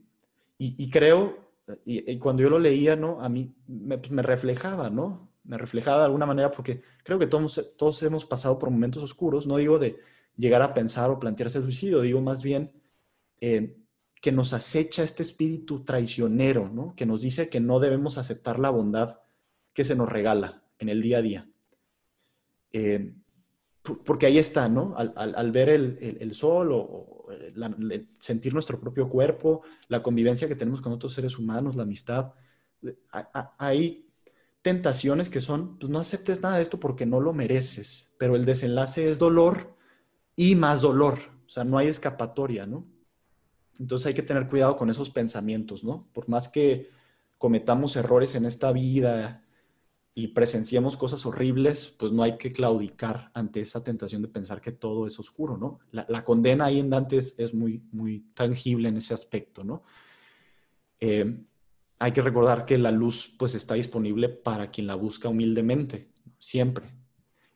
y, creo, y, cuando yo lo leía, ¿no? A mí me, pues, reflejaba, ¿no? Me reflejaba de alguna manera porque creo que todos, todos hemos pasado por momentos oscuros, no digo de llegar a pensar o plantearse el suicidio, digo más bien eh, que nos acecha este espíritu traicionero, ¿no? Que nos dice que no debemos aceptar la bondad que se nos regala en el día a día. Eh, porque ahí está, ¿no? Al, ver el, sol o, sentir nuestro propio cuerpo, la convivencia que tenemos con otros seres humanos, la amistad, hay tentaciones que son, pues no aceptes nada de esto porque no lo mereces, pero el desenlace es dolor y más dolor, o sea, no hay escapatoria, ¿no? Entonces hay que tener cuidado con esos pensamientos, ¿no? Por más que cometamos errores en esta vida, y presenciamos cosas horribles, pues no hay que claudicar ante esa tentación de pensar que todo es oscuro, ¿no? La, condena ahí en Dante es, muy, muy tangible en ese aspecto, ¿no? Eh, hay que recordar que la luz pues está disponible para quien la busca humildemente, siempre.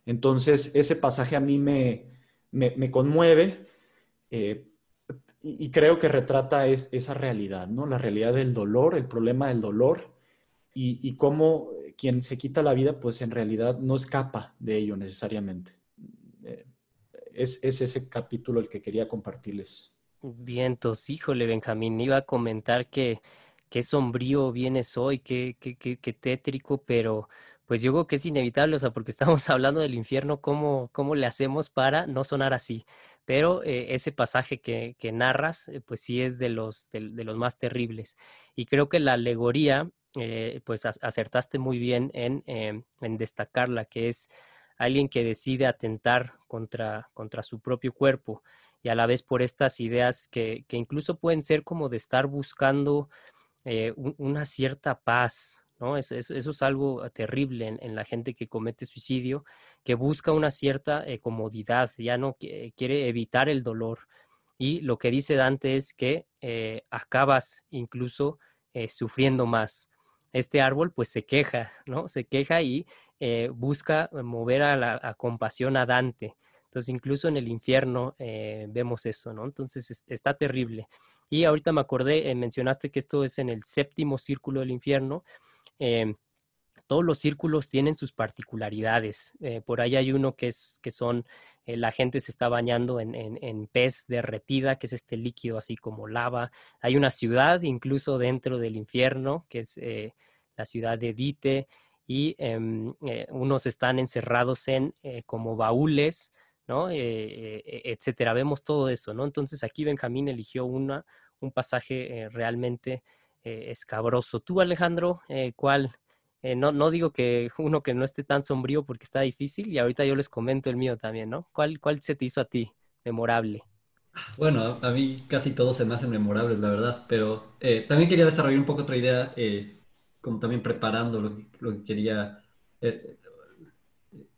Entonces, ese pasaje a mí me, me, conmueve eh, y, creo que retrata es, esa realidad, ¿no? La realidad del dolor, el problema del dolor y, y cómo quien se quita la vida, pues en realidad no escapa de ello necesariamente. Eh, es, ese capítulo el que quería compartirles. Vientos, híjole, Benjamín, iba a comentar que qué sombrío vienes hoy, qué, qué, qué, tétrico, pero pues yo creo que es inevitable, o sea, porque <laughs> estamos hablando del infierno, ¿cómo, cómo le hacemos para no sonar así? Pero eh, ese pasaje que, narras, eh, pues sí es de los, más terribles. Y creo que la alegoría eh, pues acertaste muy bien en, em, en, destacarla, que es alguien que decide atentar contra, su propio cuerpo y a la vez por estas ideas que, que incluso pueden ser como de estar buscando eh, una cierta paz, ¿no? Eso, es algo terrible en, la gente que comete suicidio, que busca una cierta eh, comodidad, ya no quiere evitar el dolor. Y lo que dice Dante es que acabas incluso sufriendo más este árbol pues se queja, ¿no? Se queja y eh, busca mover a la compasión a Dante. Entonces, incluso en el infierno eh, vemos eso, ¿no? Entonces, está terrible. Y ahorita me acordé, mencionaste que esto es en el séptimo círculo del infierno. Em, todos los círculos tienen sus particularidades. por ahí hay uno que, es, que son, la gente se está bañando en, en, pez derretida, que es este líquido así como lava. Hay una ciudad incluso dentro del infierno, que es la ciudad de Dite y em, eh, unos están encerrados en eh, como baúles, ¿no? Eh, etcétera. Vemos todo eso, ¿no? Entonces aquí Benjamín eligió una, un pasaje realmente escabroso. Tú, Alejandro, ¿cuál? no, no digo que <laughs> uno que no esté tan sombrío porque está difícil y ahorita yo les comento el mío también, ¿no? ¿Cuál, cuál se te hizo a ti memorable? Bueno, a mí casi todos se me hacen memorables, la verdad, pero también quería desarrollar un poco otra idea como también preparando lo que, lo que quería, eh,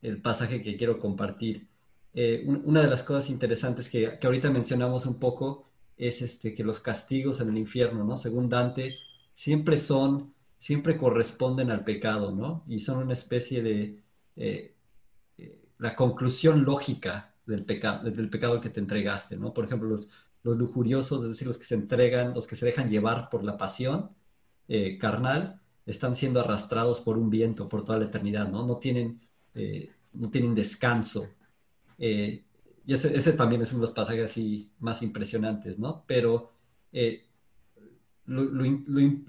el, pasaje que quiero compartir. Eh, una de las cosas interesantes que, que, ahorita mencionamos un poco es este, que los castigos en el infierno, ¿no? Según Dante, siempre son, siempre corresponden al pecado, ¿no? Y son una especie de, eh, la conclusión lógica del, pecado del pecado que te entregaste, ¿no? Por ejemplo, los, los lujuriosos, es decir, los que se entregan, los que se dejan llevar por la pasión carnal, están siendo arrastrados por un viento por toda la eternidad, ¿no? No tienen, eh, no tienen descanso. Eh, y ese, también es uno de los pasajes así más impresionantes, ¿no? Pero eh, lo,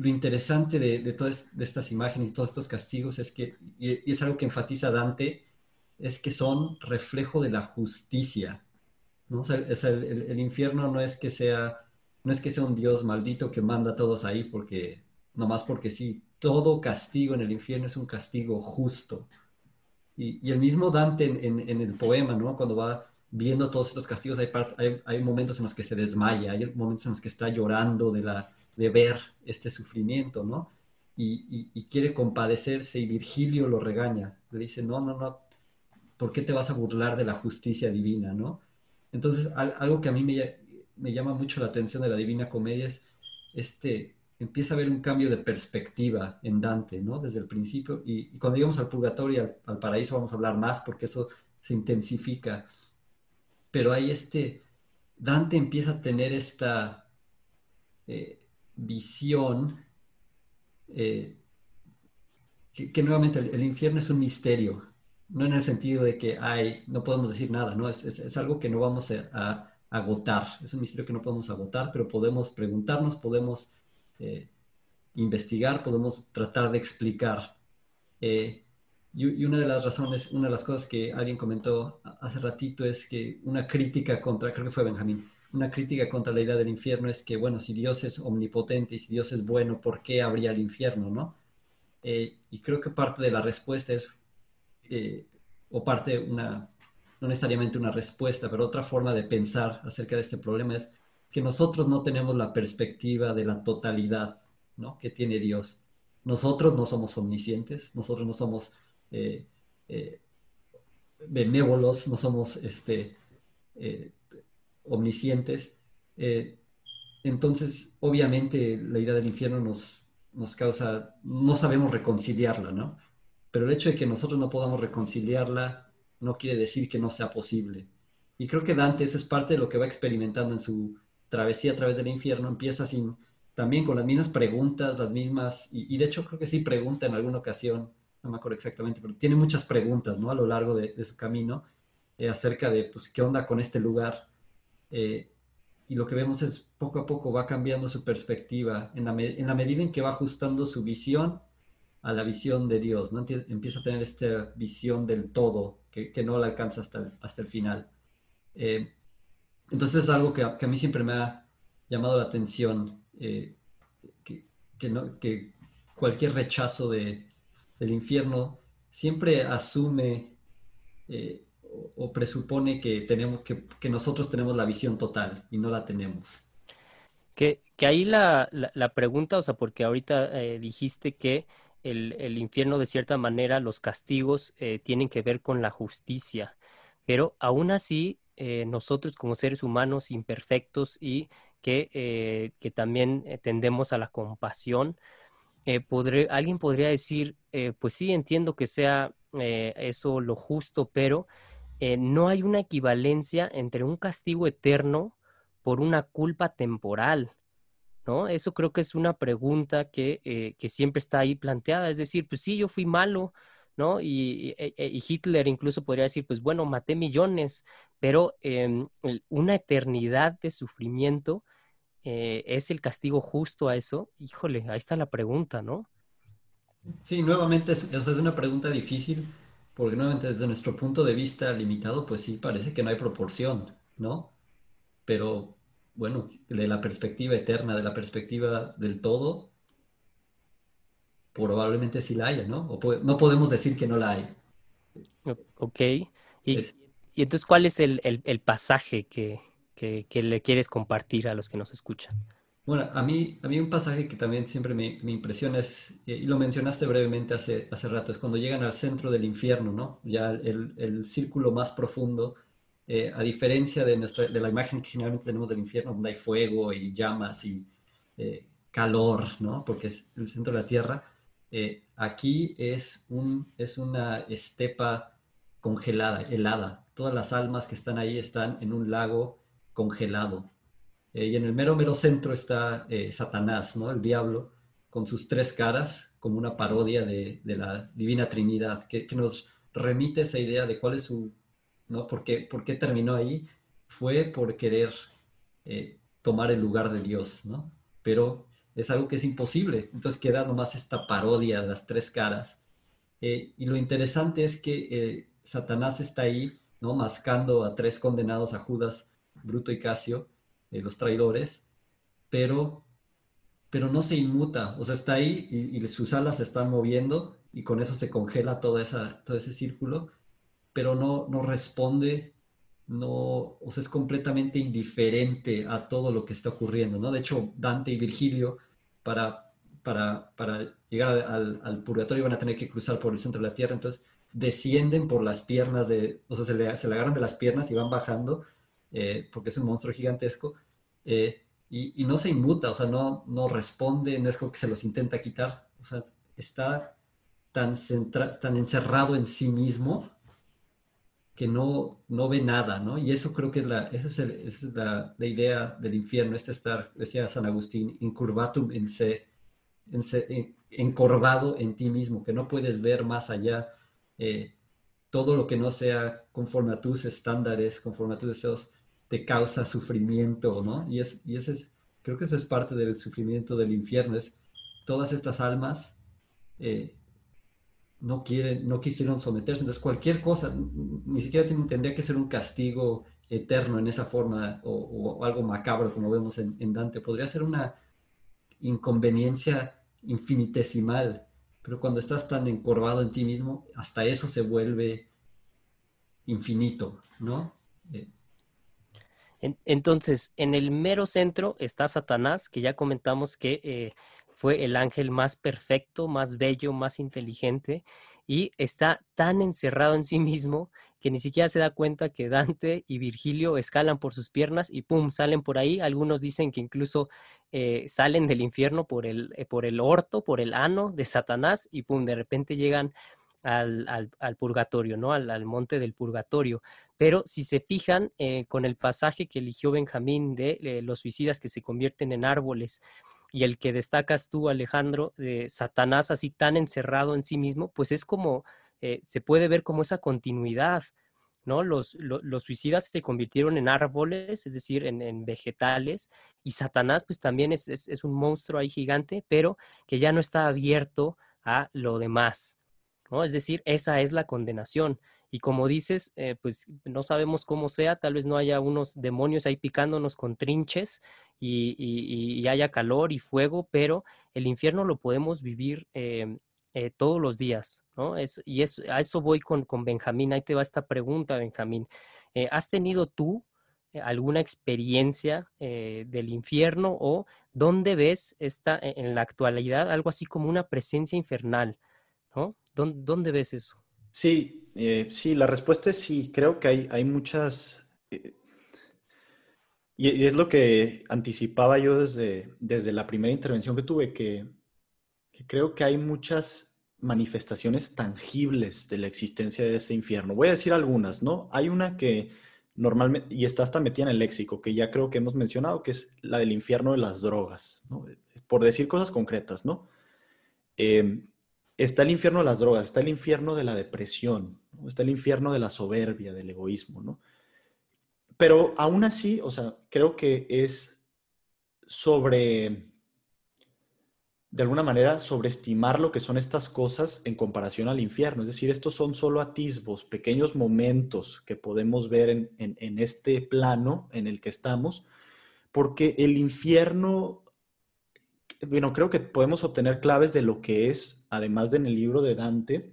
interesante de, todas de estas imágenes y todos estos castigos es que, y, es algo que enfatiza Dante, es que son reflejo de la justicia, ¿no? Sea, el, infierno no es que sea, no es que sea un Dios maldito que manda a todos ahí porque, nomás porque sí, todo castigo en el infierno es un castigo justo. Y, el mismo Dante en, el poema, ¿no? Cuando va viendo todos estos castigos, hay, hay, momentos en los que se desmaya, hay momentos en los que está llorando de, la, de ver este sufrimiento, ¿no? Y, quiere compadecerse y Virgilio lo regaña. Le dice, no, no, no, ¿por qué te vas a burlar de la justicia divina, ¿no? Entonces, algo que a mí me, me llama mucho la atención de la Divina Comedia es este, empieza a haber un cambio de perspectiva en Dante, ¿no? Desde el principio. Y, cuando llegamos al purgatorio y al, paraíso vamos a hablar más porque eso se intensifica. Pero hay este, Dante empieza a tener esta eh, visión eh, que, nuevamente el, infierno es un misterio, no en el sentido de que hay, no podemos decir nada, ¿no? Es, algo que no vamos a agotar, es un misterio que no podemos agotar, pero podemos preguntarnos, podemos eh, investigar, podemos tratar de explicar. Y, una de las razones, una de las cosas que alguien comentó hace ratito es que una crítica contra, creo que fue Benjamín, una crítica contra la idea del infierno es que, bueno, si Dios es omnipotente y si Dios es bueno, ¿por qué habría el infierno, no? Eh, y creo que parte de la respuesta es, o parte, una, no necesariamente una respuesta, pero otra forma de pensar acerca de este problema es que nosotros no tenemos la perspectiva de la totalidad ¿no? que tiene Dios. Nosotros no somos omniscientes, nosotros no somos eh, eh, benévolos, no somos este, eh, omniscientes. entonces, obviamente, la idea del infierno nos, nos causa, no sabemos reconciliarla, ¿no? Pero el hecho de que nosotros no podamos reconciliarla no quiere decir que no sea posible. Y creo que Dante eso es parte de lo que va experimentando en su, travesía a través del infierno empieza también con las mismas preguntas, las mismas, y, de hecho creo que sí pregunta en alguna ocasión, no me acuerdo exactamente, pero tiene muchas preguntas, ¿no? A lo largo de, su camino eh, acerca de, pues, qué onda con este lugar. Eh, y lo que vemos es poco a poco va cambiando su perspectiva en la, en la medida en que va ajustando su visión a la visión de Dios, ¿no? Empieza a tener esta visión del todo que, que no la alcanza hasta el, hasta el final. Eh, entonces es algo que, a mí siempre me ha llamado la atención, eh, que, cualquier rechazo de, del infierno siempre asume eh, o, presupone que, tenemos, que, nosotros tenemos la visión total y no la tenemos. Que, ahí la, pregunta, o sea, porque ahorita eh, dijiste que el, infierno de cierta manera, los castigos tienen que ver con la justicia, pero aún así eh, nosotros como seres humanos imperfectos y que, eh, que también eh, tendemos a la compasión, alguien podría decir, pues sí, entiendo que sea eso lo justo, pero eh, no hay una equivalencia entre un castigo eterno por una culpa temporal. ¿No? Eso creo que es una pregunta que, eh, que siempre está ahí planteada. Es decir, pues sí, yo fui malo, ¿no? Y, e, Hitler incluso podría decir, pues bueno, maté millones, pero em, una eternidad de sufrimiento eh, es el castigo justo a eso. Híjole, ahí está la pregunta, ¿no? Sí, nuevamente es, es una pregunta difícil, porque nuevamente desde nuestro punto de vista limitado, pues sí, parece que no hay proporción, ¿no? Pero bueno, de la perspectiva eterna, de la perspectiva del todo, probablemente sí la haya, ¿no? O no podemos decir que no la hay. Ok. Y, entonces, ¿cuál es el, pasaje que, le quieres compartir a los que nos escuchan? Bueno, a mí, a mí un pasaje que también siempre me, impresiona es, y lo mencionaste brevemente hace, hace rato, es cuando llegan al centro del infierno, ¿no? Ya el, círculo más profundo, eh, a diferencia de, nuestra, de la imagen que generalmente tenemos del infierno, donde hay fuego y llamas y eh, calor, ¿no? Porque es el centro de la tierra. Eh, aquí es, un, es una estepa congelada, helada. Todas las almas que están ahí están en un lago congelado. Eh, y en el mero, mero centro está eh, Satanás, ¿no? El diablo, con sus tres caras, como una parodia de, la Divina Trinidad, que, nos remite esa idea de cuál es su, ¿no? ¿Por qué, terminó ahí? Fue por querer eh, tomar el lugar de Dios, ¿no? Pero es algo que es imposible. Entonces queda nomás esta parodia de las tres caras. y lo interesante es que Satanás está ahí, ¿no? Mascando a tres condenados, a Judas, Bruto y Casio, eh, los traidores, pero, pero no se inmuta, o sea, está ahí y, sus alas se están moviendo y con eso se congela toda esa, todo ese círculo, pero no, no responde, no, o sea, es completamente indiferente a todo lo que está ocurriendo, ¿no? De hecho, Dante y Virgilio, para, para, para llegar al, purgatorio, van a tener que cruzar por el centro de la tierra, entonces descienden por las piernas de, o sea, se le, se le agarran de las piernas y van bajando, eh, porque es un monstruo gigantesco, eh, y, no se inmuta, o sea, no, no responde, no es como que se los intenta quitar, o sea, está tan, tan encerrado en sí mismo que no, no ve nada, ¿no? Y eso creo que es la, esa es, la, la, idea del infierno, este estar, decía San Agustín, incurvatum en se, en se encorvado en ti mismo, que no puedes ver más allá. Eh, todo lo que no sea conforme a tus estándares, conforme a tus deseos, causa sufrimiento, ¿no? Y, es, ese es, creo que eso es parte del sufrimiento del infierno, es todas estas almas eh, no quieren, no quisieron someterse, entonces cualquier cosa, ni siquiera tendría que ser un castigo eterno en esa forma o, algo macabro como vemos en, en, Dante, podría ser una inconveniencia infinitesimal, pero cuando estás tan encorvado en ti mismo, hasta eso se vuelve infinito, ¿no? Eh, entonces, en el mero centro está Satanás, que ya comentamos que eh, fue el ángel más perfecto, más bello, más inteligente, y está tan encerrado en sí mismo que ni siquiera se da cuenta que Dante y Virgilio escalan por sus piernas y pum, salen por ahí. Algunos dicen que incluso eh, salen del infierno por el, eh, por el orto, por el ano de Satanás, y pum, de repente llegan al, purgatorio, ¿no? Al, monte del purgatorio. Pero si se fijan eh, con el pasaje que eligió Benjamín de eh, los suicidas que se convierten en árboles y el que destacas tú, Alejandro, de Satanás así tan encerrado en sí mismo, pues es como, eh, se puede ver como esa continuidad, ¿no? Los, los, suicidas se convirtieron en árboles, es decir, en, vegetales, y Satanás pues también es, es, un monstruo ahí gigante, pero que ya no está abierto a lo demás, es decir, esa es la condenación. Y como dices, eh, pues no sabemos cómo sea, tal vez no haya unos demonios ahí picándonos con trinches y, haya calor y fuego, pero el infierno lo podemos vivir em, eh, todos los días, y a eso voy con, con, Benjamín. Ahí te va esta pregunta, Benjamín. Eh, ¿Has tenido tú alguna experiencia del infierno o dónde ves esta, e, en la actualidad algo así como una presencia infernal? ¿No? ¿Dónde, ves eso? Sí, eh, sí, la respuesta es sí. Creo que hay, hay muchas... Eh, y, es lo que anticipaba yo desde, desde la primera intervención que tuve, que, creo que hay muchas manifestaciones tangibles de la existencia de ese infierno. Voy a decir algunas, ¿no? Hay una que normalmente, y está hasta metida en el léxico, que ya creo que hemos mencionado, que es la del infierno de las drogas, ¿no? Por decir cosas concretas, ¿no? Em, está el infierno de las drogas, está el infierno de la depresión, está el infierno de la soberbia, del egoísmo, ¿no? Pero aún así, o sea, creo que es sobre, de alguna manera, sobreestimar lo que son estas cosas en comparación al infierno. Es decir, estos son solo atisbos, pequeños momentos que podemos ver en, en este plano en el que estamos, porque el infierno bueno, creo que podemos obtener claves de lo que es, además de en el libro de Dante,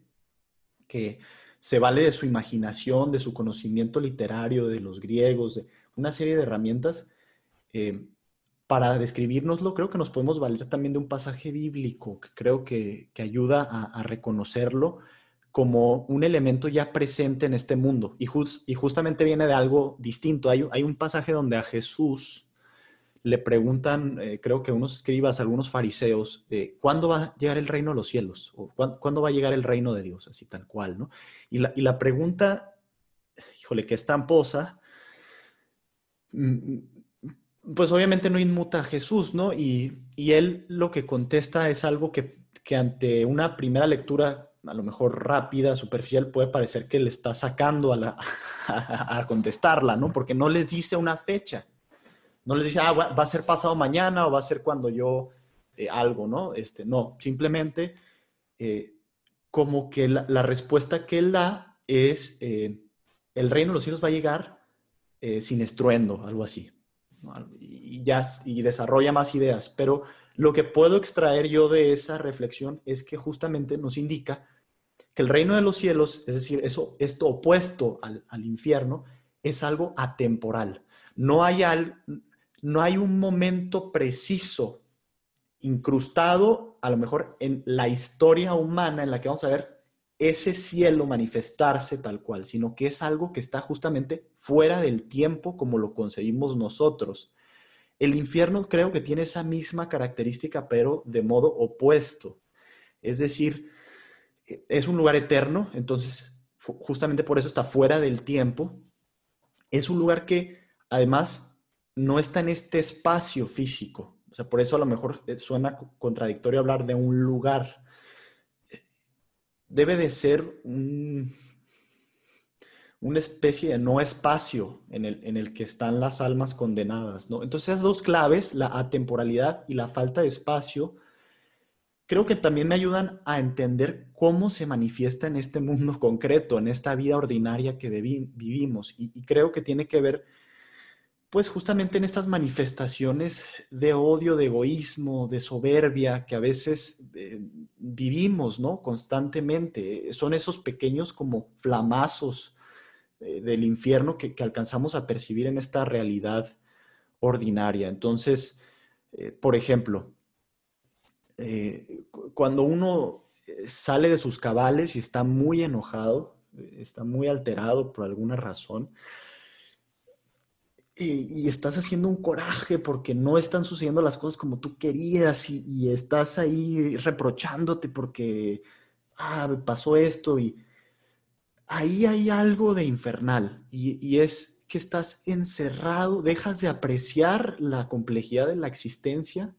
que se vale de su imaginación, de su conocimiento literario, de los griegos, de una serie de herramientas. Eh, para describirnoslo, creo que nos podemos valer también de un pasaje bíblico que creo que, ayuda a, reconocerlo como un elemento ya presente en este mundo. Y, y justamente viene de algo distinto. Hay, hay, un pasaje donde a Jesús le preguntan, eh, creo que unos escribas, algunos fariseos, eh, ¿cuándo va a llegar el reino de los cielos? ¿O cuándo, va a llegar el reino de Dios? Así tal cual, ¿no? Y la, y la pregunta, híjole, que es tramposa, mm, pues obviamente no inmuta a Jesús, ¿no? Y, y él lo que contesta es algo que, que, ante una primera lectura, a lo mejor rápida, superficial, puede parecer que le está sacando a, la, <laughs> a contestarla, ¿no? Porque no les dice una fecha. No les dice, ah, va a ser pasado mañana o va a ser cuando yo eh, algo, ¿no? Este, no, simplemente eh, como que la, respuesta que él da es, eh, el reino de los cielos va a llegar sin estruendo, algo así. Y ya, y desarrolla más ideas. Pero lo que puedo extraer yo de esa reflexión es que justamente nos indica que el reino de los cielos, es decir, eso, esto opuesto al, al infierno, es algo atemporal. No hay, al, no hay un momento preciso incrustado a lo mejor en la historia humana en la que vamos a ver ese cielo manifestarse tal cual, sino que es algo que está justamente fuera del tiempo como lo concebimos nosotros. El infierno creo que tiene esa misma característica, pero de modo opuesto. Es decir, es un lugar eterno, entonces justamente por eso está fuera del tiempo. Es un lugar que además no está en este espacio físico. O sea, por eso a lo mejor eh, suena contradictorio hablar de un lugar. Debe de ser un, una especie de no espacio en el, en el que están las almas condenadas. ¿no? Entonces, esas dos claves, la atemporalidad y la falta de espacio, creo que también me ayudan a entender cómo se manifiesta en este mundo <laughs> concreto, en esta vida ordinaria que vivimos. y creo que tiene que ver pues justamente en estas manifestaciones de odio, de egoísmo, de soberbia que a veces eh, vivimos, ¿no? Constantemente. Son esos pequeños como flamazos eh, del infierno que, alcanzamos a percibir en esta realidad ordinaria. Entonces, eh, por ejemplo, cuando uno sale de sus cabales y está muy enojado, está muy alterado por alguna razón, y, estás haciendo un coraje porque no están sucediendo las cosas como tú querías y, estás ahí reprochándote porque ah, pasó esto y ahí hay algo de infernal y, es que estás encerrado, dejas de apreciar la complejidad de la existencia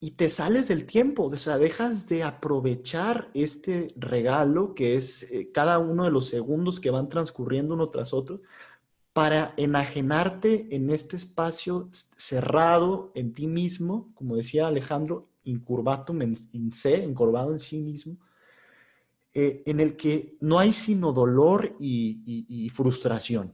y te sales del tiempo, o sea, dejas de aprovechar este regalo que es eh, cada uno de los segundos que van transcurriendo uno tras otro para enajenarte en este espacio cerrado en ti mismo, como decía Alejandro, incurvatum in se, encorvado en sí mismo, eh, en el que no hay sino dolor y, frustración.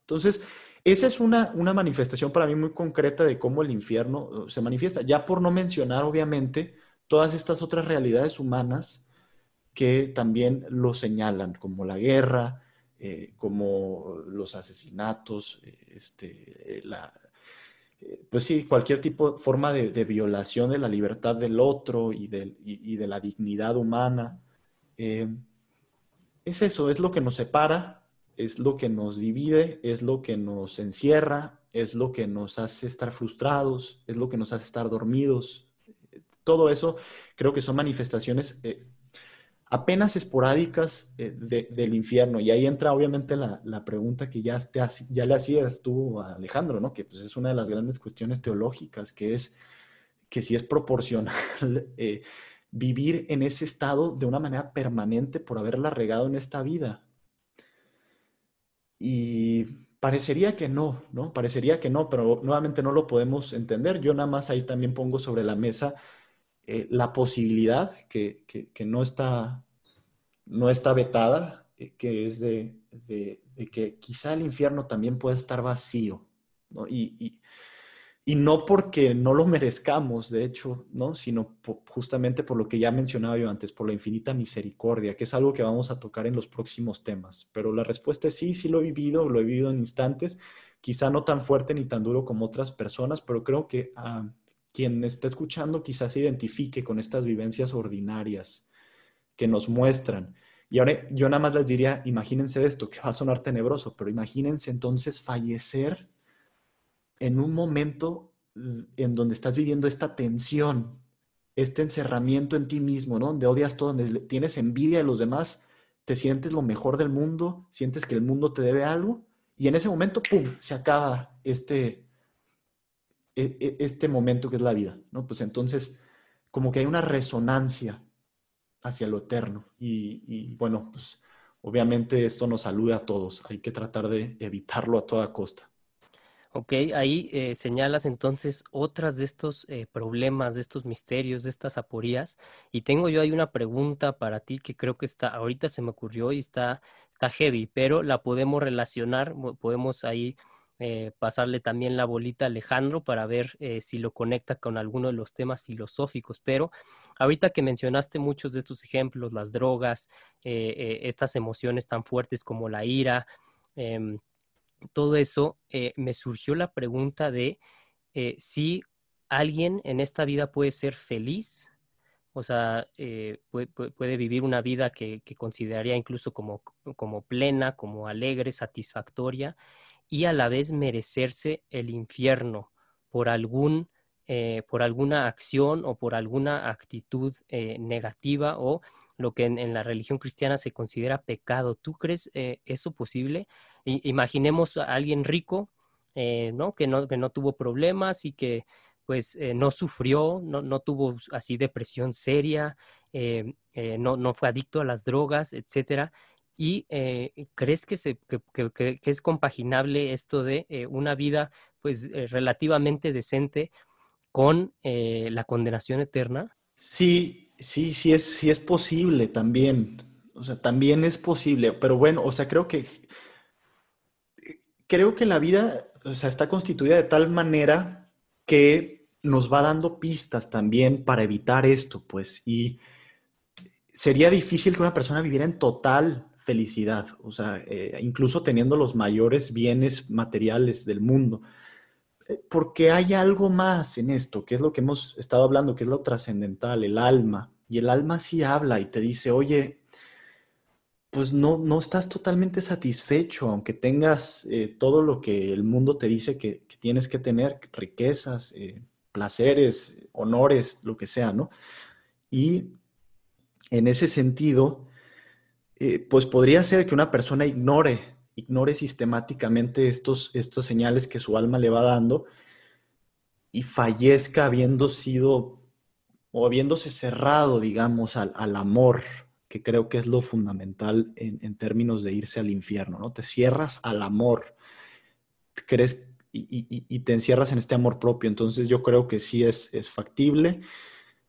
Entonces, esa es una, manifestación para mí muy concreta de cómo el infierno uh, se manifiesta, ya por no mencionar, obviamente, todas estas otras realidades humanas que también lo señalan, como la guerra, eh, como los asesinatos, eh, este, eh, pues sí, cualquier tipo, forma de, violación de la libertad del otro y de, de la dignidad humana. es eso, es lo que nos separa, es lo que nos divide, es lo que nos encierra, es lo que nos hace estar frustrados, es lo que nos hace estar dormidos, Todo eso creo que son manifestaciones apenas esporádicas eh, del infierno. Y ahí entra obviamente la, pregunta que ya, te, ya le hacías tú a Alejandro, ¿no? Que pues es una de las grandes cuestiones teológicas, que es que si es proporcional <laughs> eh, vivir en ese estado de una manera permanente por haberla regado en esta vida. Y parecería que no, ¿no? Parecería que no, pero nuevamente no lo podemos entender. Yo nada más ahí también pongo sobre la mesa eh, la posibilidad que, no, está, no está vetada, eh, que es de, que quizá el infierno también pueda estar vacío, ¿no? Y, no porque no lo merezcamos, de hecho, ¿no? Sino justamente por lo que ya mencionaba yo antes, por la infinita misericordia, que es algo que vamos a tocar en los próximos temas. Pero la respuesta es sí, sí lo he vivido, lo he vivido en instantes, quizá no tan fuerte ni tan duro como otras personas, pero creo que... Ah, quien está escuchando quizás se identifique con estas vivencias ordinarias que nos muestran. Y ahora yo nada más les diría, imagínense esto, que va a sonar tenebroso, pero imagínense entonces fallecer en un momento en donde estás viviendo esta tensión, este encerramiento en ti mismo, ¿no? Donde odias todo, donde tienes envidia de los demás, te sientes lo mejor del mundo, sientes que el mundo te debe algo, y en ese momento, ¡pum!, se acaba este, este momento que es la vida, ¿no? Pues entonces, como que hay una resonancia hacia lo eterno. Y, bueno, pues obviamente esto nos saluda a todos. Hay que tratar de evitarlo a toda costa. Ok, ahí eh, señalas entonces otras de estos eh, problemas, de estos misterios, de estas aporías. Y tengo yo ahí una pregunta para ti que creo que está, ahorita se me ocurrió y está, está heavy, pero la podemos relacionar, podemos ahí eh, pasarle también la bolita a Alejandro para ver eh, si lo conecta con alguno de los temas filosóficos. Pero ahorita que mencionaste muchos de estos ejemplos, las drogas, eh, estas emociones tan fuertes como la ira, em, todo eso, me surgió la pregunta de si alguien en esta vida puede ser feliz. O sea, puede, vivir una vida que, consideraría incluso como, como plena, como alegre, satisfactoria, y a la vez merecerse el infierno por algún eh, por alguna acción o por alguna actitud eh, negativa o lo que en, la religión cristiana se considera pecado. ¿Tú crees eh, eso posible? imaginemos a alguien rico, ¿no? Que, ¿no? que no tuvo problemas y que pues no sufrió, no, no, tuvo así depresión seria, no, no fue adicto a las drogas, etcétera ¿Y eh, crees que, se, que, es compaginable esto de eh, una vida pues eh, relativamente decente con la condenación eterna? Sí, sí, sí es, sí es posible también. O sea, también es posible. Pero bueno, o sea, creo que creo que la vida o sea, está constituida de tal manera que nos va dando pistas también para evitar esto, pues. Y sería difícil que una persona viviera en total felicidad, o sea, eh, incluso teniendo los mayores bienes materiales del mundo. Eh, porque hay algo más en esto, que es lo que hemos estado hablando, que es lo trascendental, el alma. Y el alma sí habla y te dice, oye, pues no, no estás totalmente satisfecho, aunque tengas eh, todo lo que el mundo te dice que, tienes que tener, riquezas, placeres, honores, lo que sea, ¿no? Y en ese sentido, eh, pues podría ser que una persona ignore, ignore sistemáticamente estos, estos señales que su alma le va dando y fallezca habiendo sido o habiéndose cerrado, digamos, al, amor, que creo que es lo fundamental en, términos de irse al infierno, ¿no? Te cierras al amor, crees y, te encierras en este amor propio, entonces yo creo que sí es, es factible,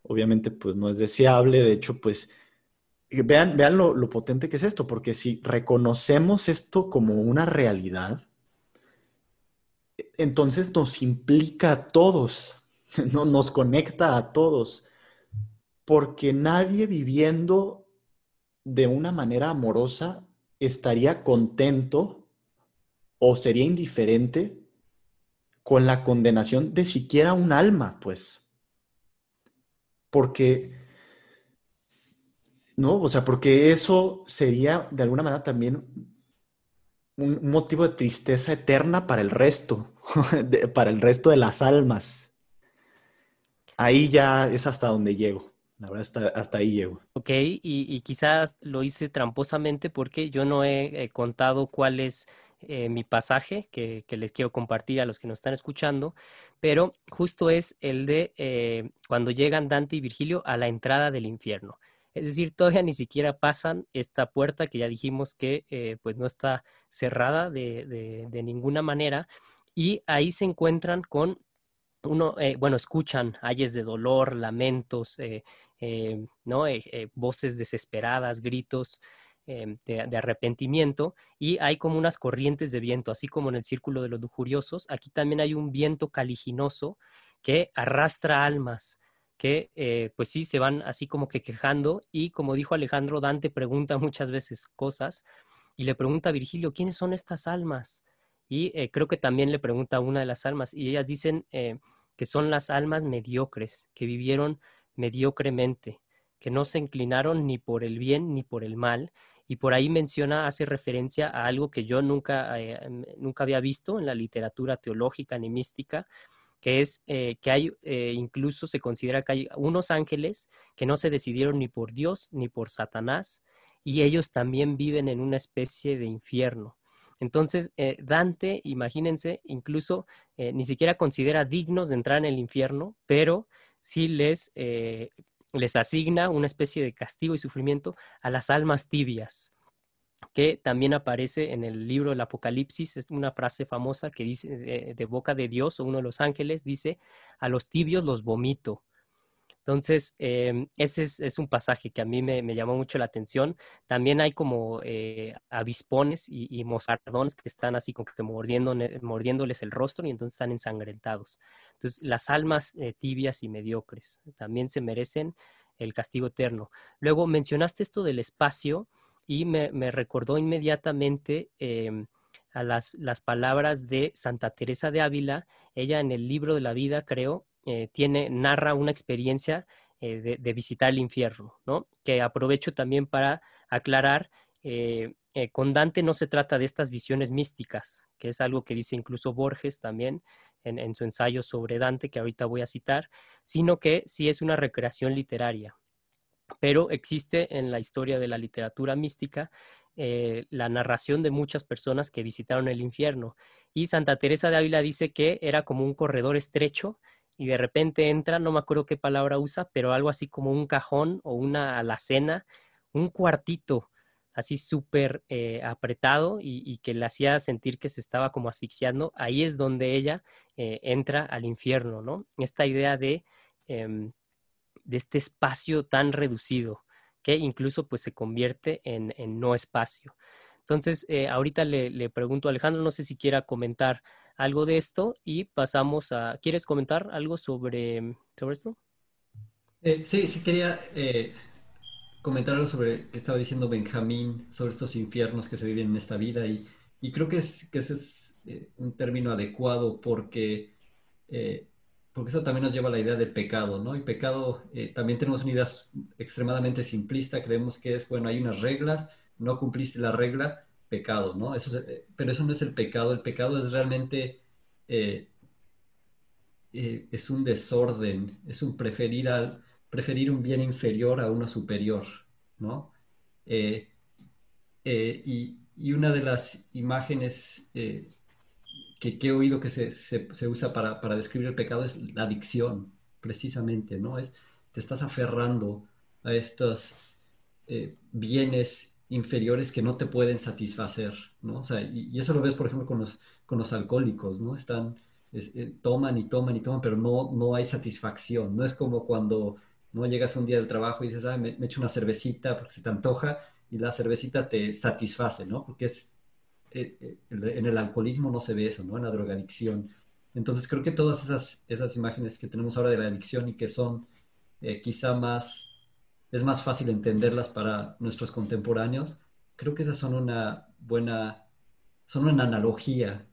obviamente pues no es deseable, de hecho pues vean, vean lo, potente que es esto, porque si reconocemos esto como una realidad, entonces nos implica a todos, <laughs> ¿no? nos conecta a todos, porque nadie viviendo de una manera amorosa estaría contento o sería indiferente con la condenación de siquiera un alma, pues. Porque ¿no? O sea, porque eso sería de alguna manera también un motivo de tristeza eterna para el resto, <laughs> para el resto de las almas. ahí ya es hasta donde llego. La verdad, hasta, hasta ahí llego. Ok, y, quizás lo hice tramposamente porque yo no he, contado cuál es eh, mi pasaje que, les quiero compartir a los que nos están escuchando, pero justo es el de eh, cuando llegan Dante y Virgilio a la entrada del infierno. Es decir, todavía ni siquiera pasan esta puerta que ya dijimos que eh, pues no está cerrada de, de, ninguna manera y ahí se encuentran con uno, eh, bueno, escuchan ayes de dolor, lamentos, eh, ¿no? voces desesperadas, gritos. De, de, arrepentimiento y hay como unas corrientes de viento, así como en el círculo de los lujuriosos, aquí también hay un viento caliginoso que arrastra almas, que eh, pues sí se van así como que quejando y como dijo Alejandro, Dante pregunta <laughs> muchas veces cosas y le pregunta a Virgilio, ¿quiénes son estas almas? Y eh, creo que también le pregunta a una de las almas y ellas dicen eh, que son las almas mediocres, que vivieron mediocremente, que no se inclinaron ni por el bien ni por el mal. Y por ahí menciona, hace referencia a algo que yo nunca, nunca había visto en la literatura teológica ni mística, que es eh, que hay, eh, incluso se considera que hay unos ángeles que no se decidieron ni por Dios ni por Satanás, y ellos también viven en una especie de infierno. Entonces, eh, Dante, imagínense, incluso ni siquiera considera dignos de entrar en el infierno, pero sí les, les asigna una especie de castigo y sufrimiento a las almas tibias, que también aparece en el libro del Apocalipsis, es una frase famosa que dice de, boca de Dios o uno de los ángeles, dice, a los tibios los vomito. Entonces, em, ese es, un pasaje que a mí me, llamó mucho la atención. También hay como eh, avispones y, mozardones que están así como que mordiendo, mordiéndoles el rostro y entonces están ensangrentados. Entonces, las almas eh, tibias y mediocres también se merecen el castigo eterno. Luego, mencionaste esto del espacio y me, recordó inmediatamente em, a las, las, palabras de Santa Teresa de Ávila. Ella en el libro de la vida, creo, eh, tiene, narra una experiencia eh, de, visitar el infierno, ¿no? Que aprovecho también para aclarar. Eh, con Dante no se trata de estas visiones místicas, que es algo que dice incluso Borges también en, en su ensayo sobre Dante, que ahorita voy a citar, sino que sí es una recreación literaria, pero existe en la historia de la literatura mística eh, la narración de muchas personas que visitaron el infierno. Y Santa Teresa de Ávila dice que era como un corredor estrecho y de repente entra, no me acuerdo qué palabra usa, pero algo así como un cajón o una alacena, un cuartito así súper eh, apretado y, que le hacía sentir que se estaba como asfixiando, ahí es donde ella eh, entra al infierno, ¿no? Esta idea de em, de este espacio tan reducido que incluso pues se convierte en, no espacio. Entonces, eh, ahorita le, pregunto a Alejandro, no sé si quiera comentar algo de esto y pasamos a... ¿Quieres comentar algo sobre, sobre esto? Eh, sí, sí quería eh, comentar algo sobre que estaba diciendo Benjamín, sobre estos infiernos que se viven en esta vida y, creo que, es, que ese es un término adecuado porque porque eso también nos lleva a la idea del pecado, ¿no? Y pecado, eh, también tenemos una idea extremadamente simplista, creemos que es, bueno, hay unas reglas, no cumpliste la regla, pecado, ¿no? Eh, pero eso no es el pecado, el pecado es realmente, eh, es un desorden, es un preferir, preferir un bien inferior a uno superior, ¿no? Y, y, una de las imágenes que, he oído que se, se, usa para, para, describir el pecado es la adicción, precisamente, ¿no? Es, te estás aferrando a estos eh, bienes inferiores que no te pueden satisfacer, ¿no? O sea, y, eso lo ves, por ejemplo, con los, con los alcohólicos, ¿no? Están, eh, toman y toman y toman, pero no, no hay satisfacción, no es como cuando no llegas un día del trabajo y dices, ah, me, me echo una cervecita porque se te antoja y la cervecita te satisface, ¿no? Porque es en el alcoholismo no se ve eso, ¿no? En la drogadicción. Entonces creo que todas esas, esas imágenes que tenemos ahora de la adicción y que son eh, quizá más, es más fácil entenderlas para nuestros contemporáneos, creo que esas son una buena, son una analogía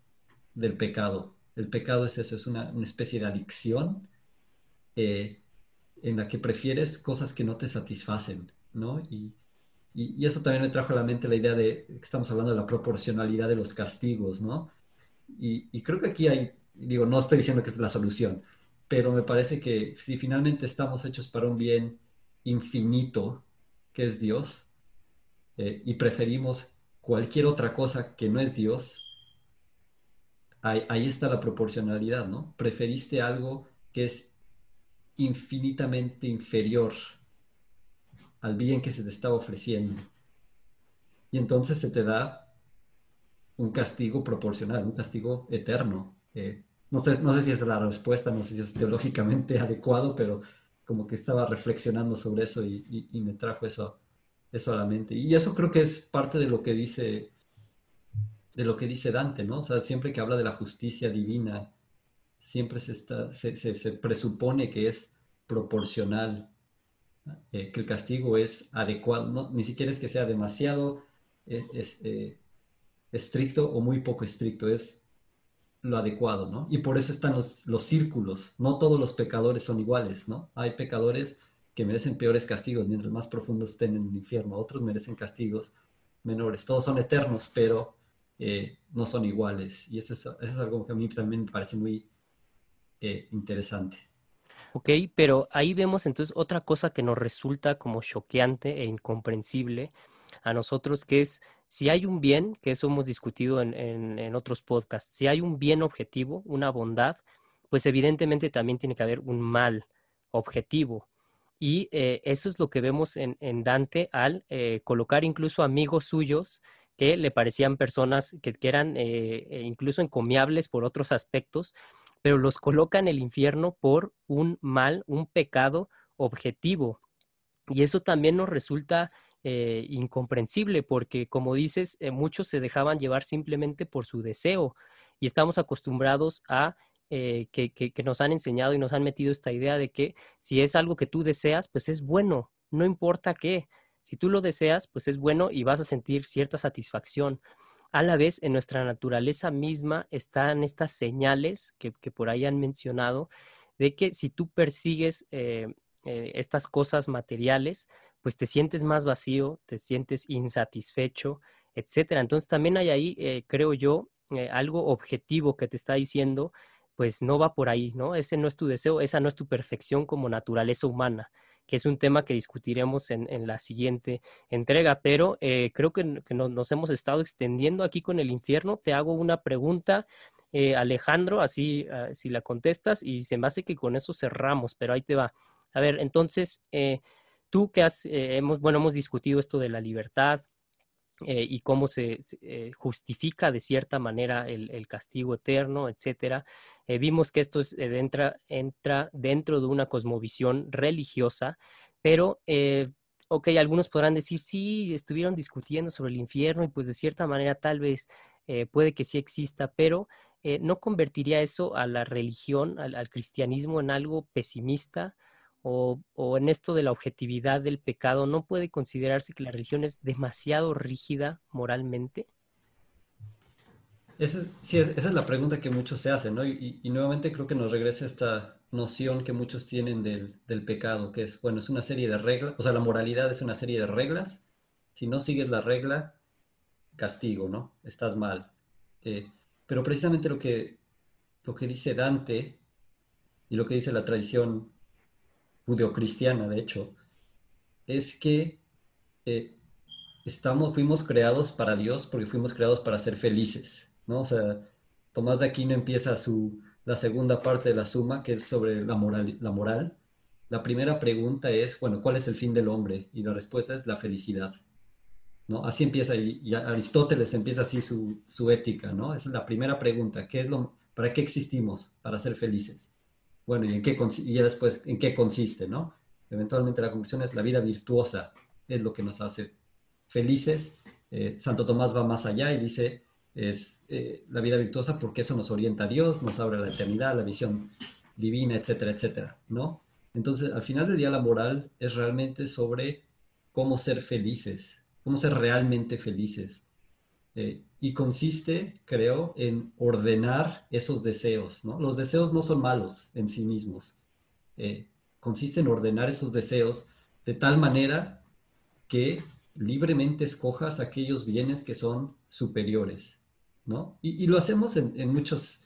del pecado. El pecado es eso, es una, una especie de adicción en la que prefieres cosas que no te satisfacen, ¿no? Y, y, eso también me trajo a la mente la idea de que estamos hablando de la proporcionalidad de los castigos, ¿no? Y, creo que aquí hay, digo, no estoy diciendo que es la solución, pero me parece que si finalmente estamos hechos para un bien infinito, que es Dios, eh, y preferimos cualquier otra cosa que no es Dios, ahí, ahí está la proporcionalidad, ¿no? Preferiste algo que es infinitamente inferior al bien que se te estaba ofreciendo. Y entonces se te da un castigo proporcional, un castigo eterno. Eh, no, sé, no sé si es la respuesta, no sé si es teológicamente <laughs> adecuado, pero como que estaba reflexionando sobre eso y, me trajo eso, eso a la mente. Y eso creo que es parte de lo que dice de lo que dice Dante, ¿no? O sea, siempre que habla de la justicia divina, siempre se, está, se, se, presupone que es proporcional, eh, que el castigo es adecuado, ni siquiera es que sea demasiado eh, eh, estricto o muy poco estricto, es lo adecuado, ¿no? Y por eso están los, los círculos, no todos los pecadores son iguales, ¿no? Hay pecadores que merecen peores castigos mientras más profundos estén en el infierno, otros merecen castigos menores, todos son eternos, pero no son iguales. Y eso es, algo que a mí también me parece muy interesante. Ok, pero ahí vemos entonces otra cosa que nos resulta como choqueante e incomprensible a nosotros, que es si hay un bien, que eso hemos discutido en, otros podcasts, si hay un bien objetivo, una bondad, pues evidentemente también tiene que haber un mal objetivo. Y eh, eso es lo que vemos en, Dante al eh, colocar incluso amigos suyos que le parecían personas que, que eran incluso encomiables por otros aspectos, pero los coloca en el infierno por un mal, un pecado objetivo. Y eso también nos resulta eh, incomprensible porque, como dices, eh, muchos se dejaban llevar simplemente por su deseo y estamos acostumbrados a eh, que, que, nos han enseñado y nos han metido esta idea de que si es algo que tú deseas, pues es bueno, no importa qué. Si tú lo deseas, pues es bueno y vas a sentir cierta satisfacción a la vez en nuestra naturaleza misma están estas señales que, por ahí han mencionado de que si tú persigues eh, eh, estas cosas materiales, pues te sientes más vacío, te sientes insatisfecho, etcétera. Entonces también hay ahí, eh, creo yo, algo objetivo que te está diciendo, pues no va por ahí, ¿no? Ese no es tu deseo, esa no es tu perfección como naturaleza humana que es un tema que discutiremos en, la siguiente entrega, pero eh, creo que, nos, hemos estado extendiendo aquí con el infierno. Te hago una pregunta, eh, Alejandro, así ah, si la contestas, y se me hace que con eso cerramos, pero ahí te va. A ver, entonces, eh, tú que has, hemos, bueno, hemos discutido esto de la libertad, eh, y cómo se, eh, justifica de cierta manera el, castigo eterno, etcétera. Eh, vimos que esto entra, entra, dentro de una cosmovisión religiosa, pero, ok, algunos podrán decir, sí, estuvieron discutiendo sobre el infierno y pues de cierta manera tal vez puede que sí exista, pero ¿no convertiría eso a la religión, al cristianismo en algo pesimista? O, en esto de la objetividad del pecado, ¿no puede considerarse que la religión es demasiado rígida moralmente? Esa, sí, esa es la pregunta que muchos se hacen, ¿no? Y, nuevamente creo que nos regresa esta noción que muchos tienen del, pecado, que es, bueno, es una serie de reglas, o sea, la moralidad es una serie de reglas. Si no sigues la regla, castigo, ¿no? Estás mal. Eh, pero precisamente lo que, lo que dice Dante y lo que dice la tradición judeocristiana, de hecho, es que eh, estamos, fuimos creados para Dios porque fuimos creados para ser felices, ¿no? O sea, Tomás de Aquino empieza su, la segunda parte de la suma, que es sobre la moral, la moral. La primera pregunta es, bueno, ¿cuál es el fin del hombre? Y la respuesta es la felicidad. ¿no? Así empieza, y, Aristóteles empieza así su, su, ética, ¿no? Esa es la primera pregunta, ¿qué es lo, ¿para qué existimos? Para ser felices. Bueno, ¿y, en qué, y después en qué consiste, no? Eventualmente la conclusión es la vida virtuosa, es lo que nos hace felices. Eh, Santo Tomás va más allá y dice, es eh, la vida virtuosa porque eso nos orienta a Dios, nos abre la eternidad, la visión divina, etcétera, etcétera, ¿no? Entonces, al final del día, la moral es realmente sobre cómo ser felices, cómo ser realmente felices. Eh, y consiste, creo, en ordenar esos deseos. ¿no? Los deseos no son malos en sí mismos. Eh, consiste en ordenar esos deseos de tal manera que libremente escojas aquellos bienes que son superiores. ¿no? Y, lo hacemos en, muchos,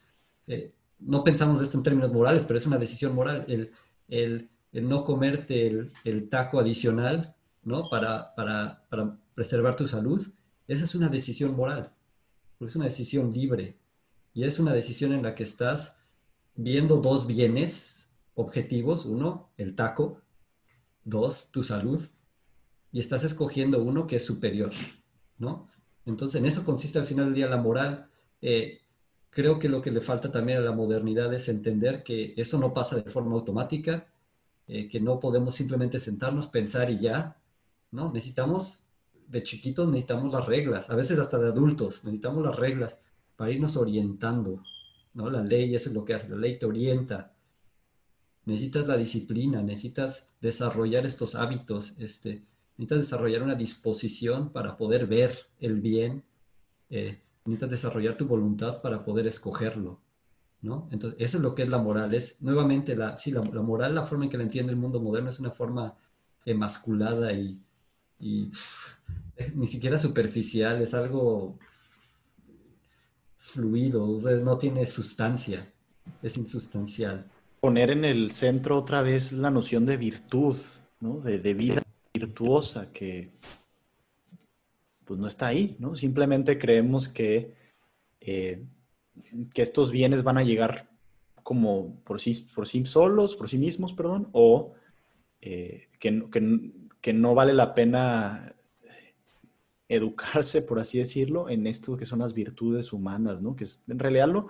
eh, no pensamos esto en términos morales, pero es una decisión moral, el, el, el no comerte el, el, taco adicional, ¿no? Para, para, para, preservar tu salud, esa es una decisión moral, es una decisión libre y es una decisión en la que estás viendo dos bienes objetivos, uno, el taco, dos, tu salud, y estás escogiendo uno que es superior, ¿no? Entonces, en eso consiste al final del día la moral. Eh, creo que lo que le falta también a la modernidad es entender que eso no pasa de forma automática, eh, que no podemos simplemente sentarnos, pensar y ya, ¿no? Necesitamos, de chiquitos necesitamos las reglas, a veces hasta de adultos, necesitamos las reglas para irnos orientando, ¿no? La ley, eso es lo que hace, la ley te orienta. Necesitas la disciplina, necesitas desarrollar estos hábitos, este, necesitas desarrollar una disposición para poder ver el bien, eh, necesitas desarrollar tu voluntad para poder escogerlo, ¿no? Entonces, eso es lo que es la moral, es nuevamente, la, sí, la, moral, la forma en que la entiende el mundo moderno es una forma emasculada y, y ni siquiera superficial, es algo fluido, no tiene sustancia, es insustancial. Poner en el centro otra vez la noción de virtud, ¿no? de, vida virtuosa que pues no está ahí, ¿no? Simplemente creemos que, eh, que estos bienes van a llegar como por sí, por sí solos, por sí mismos, perdón, o eh, que, que, que, no vale la pena educarse, por así decirlo, en esto que son las virtudes humanas, ¿no? Que es, en realidad lo,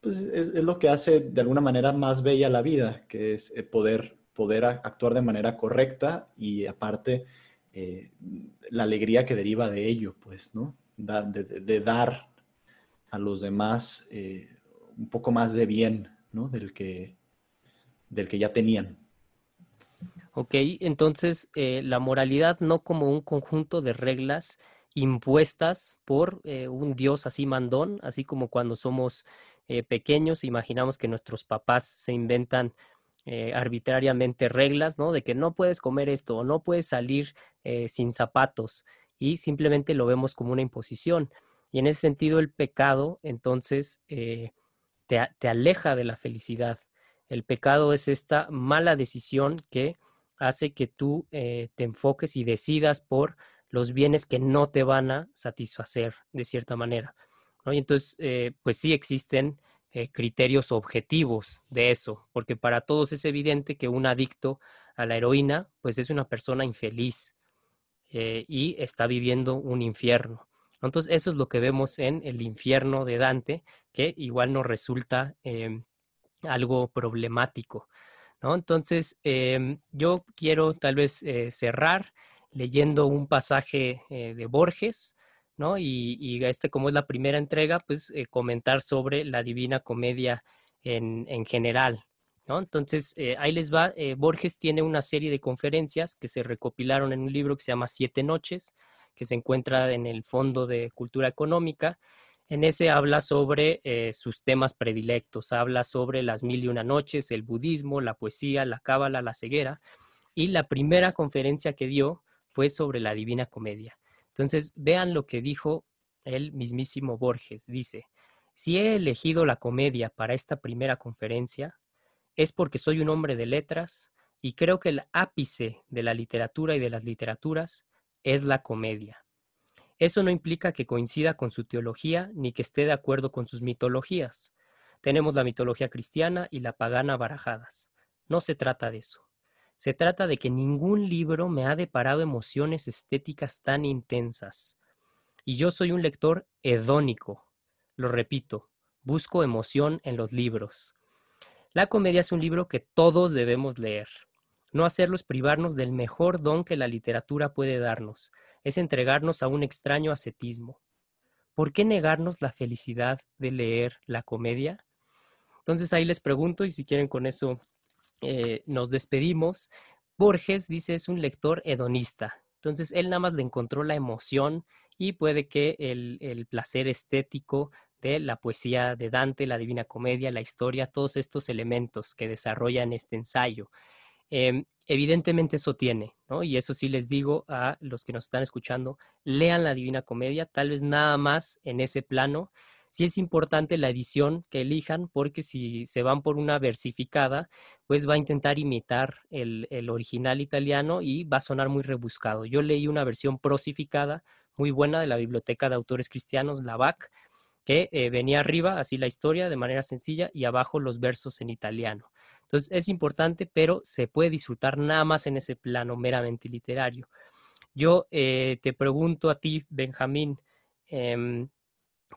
pues es, lo que hace de alguna manera más bella la vida, que es eh, poder, poder actuar de manera correcta y aparte eh, la alegría que deriva de ello, pues, ¿no? de, de, dar a los demás eh, un poco más de bien, ¿no? Del que, del que ya tenían. Ok, entonces eh, la moralidad no como un conjunto de reglas impuestas por eh, un Dios así mandón, así como cuando somos eh, pequeños, imaginamos que nuestros papás se inventan arbitrariamente reglas, ¿no? De que no puedes comer esto no puedes salir sin zapatos y simplemente lo vemos como una imposición. Y en ese sentido el pecado entonces te aleja de la felicidad. El pecado es esta mala decisión que hace que tú eh, te enfoques y decidas por los bienes que no te van a satisfacer de cierta manera. Y entonces, eh, pues sí existen eh, criterios objetivos de eso, porque para todos es evidente que un adicto a la heroína, pues es una persona infeliz y está viviendo un infierno. Entonces, eso es lo que vemos en el infierno de Dante, que igual nos resulta em, algo problemático. Entonces, em, yo quiero tal vez eh, cerrar leyendo un pasaje eh, de Borges, ¿no? Y, este, como es la primera entrega, pues eh, comentar sobre la Divina Comedia en, en general, ¿no? Entonces, ahí les va. Borges tiene una serie de conferencias que se recopilaron en un libro que se llama Siete Noches, que se encuentra en el Fondo de Cultura Económica en ese habla sobre eh, sus temas predilectos, habla sobre las mil y una noches, el budismo, la poesía, la cábala, la ceguera. Y la primera conferencia que dio fue sobre la Divina Comedia. Entonces, vean lo que dijo el mismísimo Borges. Dice, si he elegido la comedia para esta primera conferencia, es porque soy un hombre de letras y creo que el ápice de la literatura y de las literaturas es la comedia. Eso no implica que coincida con su teología ni que esté de acuerdo con sus mitologías. Tenemos la mitología cristiana y la pagana barajadas. No se trata de eso. Se trata de que ningún libro me ha deparado emociones estéticas tan intensas. Y yo soy un lector hedónico. Lo repito, busco emoción en los libros. La comedia es un libro que todos debemos leer. No hacerlo es privarnos del mejor don que la literatura puede darnos, es entregarnos a un extraño ascetismo. ¿Por qué negarnos la felicidad de leer la comedia? Entonces ahí les pregunto y si quieren con eso eh, nos despedimos. Borges dice es un lector hedonista. Entonces él nada más le encontró la emoción y puede que el, el placer estético de la poesía de Dante, la Divina Comedia, la historia, todos estos elementos que desarrolla en este ensayo. Em, evidentemente eso tiene. Y eso sí les digo a los que nos están escuchando, lean la Divina Comedia, tal vez nada más en ese plano. sí es importante la edición que elijan, porque si se van por una versificada, pues va a intentar imitar el, original italiano y va a sonar muy rebuscado. Yo leí una versión prosificada muy buena de la Biblioteca de Autores Cristianos, la BAC, que eh, venía arriba, así la historia de manera sencilla, y abajo los versos en italiano. Entonces es importante, pero se puede disfrutar nada más en ese plano meramente literario. Yo eh, te pregunto a ti, Benjamín, em,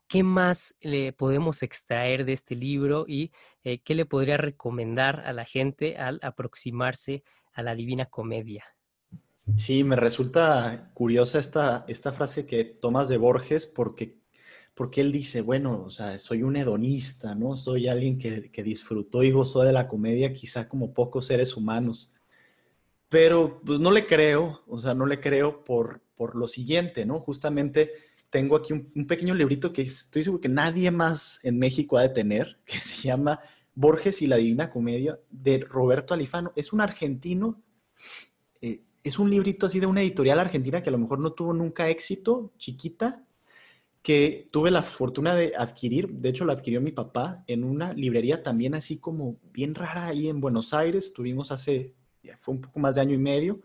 ¿qué más le podemos extraer de este libro y eh, qué le podría recomendar a la gente al aproximarse a la Divina Comedia? Sí, me resulta curiosa esta, esta frase que tomas de Borges porque, porque él dice, bueno, o sea, soy un hedonista, ¿no? Soy alguien que, que disfrutó y gozó de la comedia quizá como pocos seres humanos. Pero pues no le creo, o sea, no le creo por, por lo siguiente, ¿no? Justamente tengo aquí un, pequeño librito que estoy seguro que nadie más en México ha de tener, <laughs> que se llama Borges y la Divina Comedia, de Roberto Alifano. Es un argentino, eh, es un librito así de una editorial argentina que a lo mejor no tuvo nunca éxito, chiquita, que tuve la fortuna de adquirir, de hecho lo adquirió mi papá en una librería también así como bien rara ahí en Buenos Aires, tuvimos hace fue un poco más de año y medio,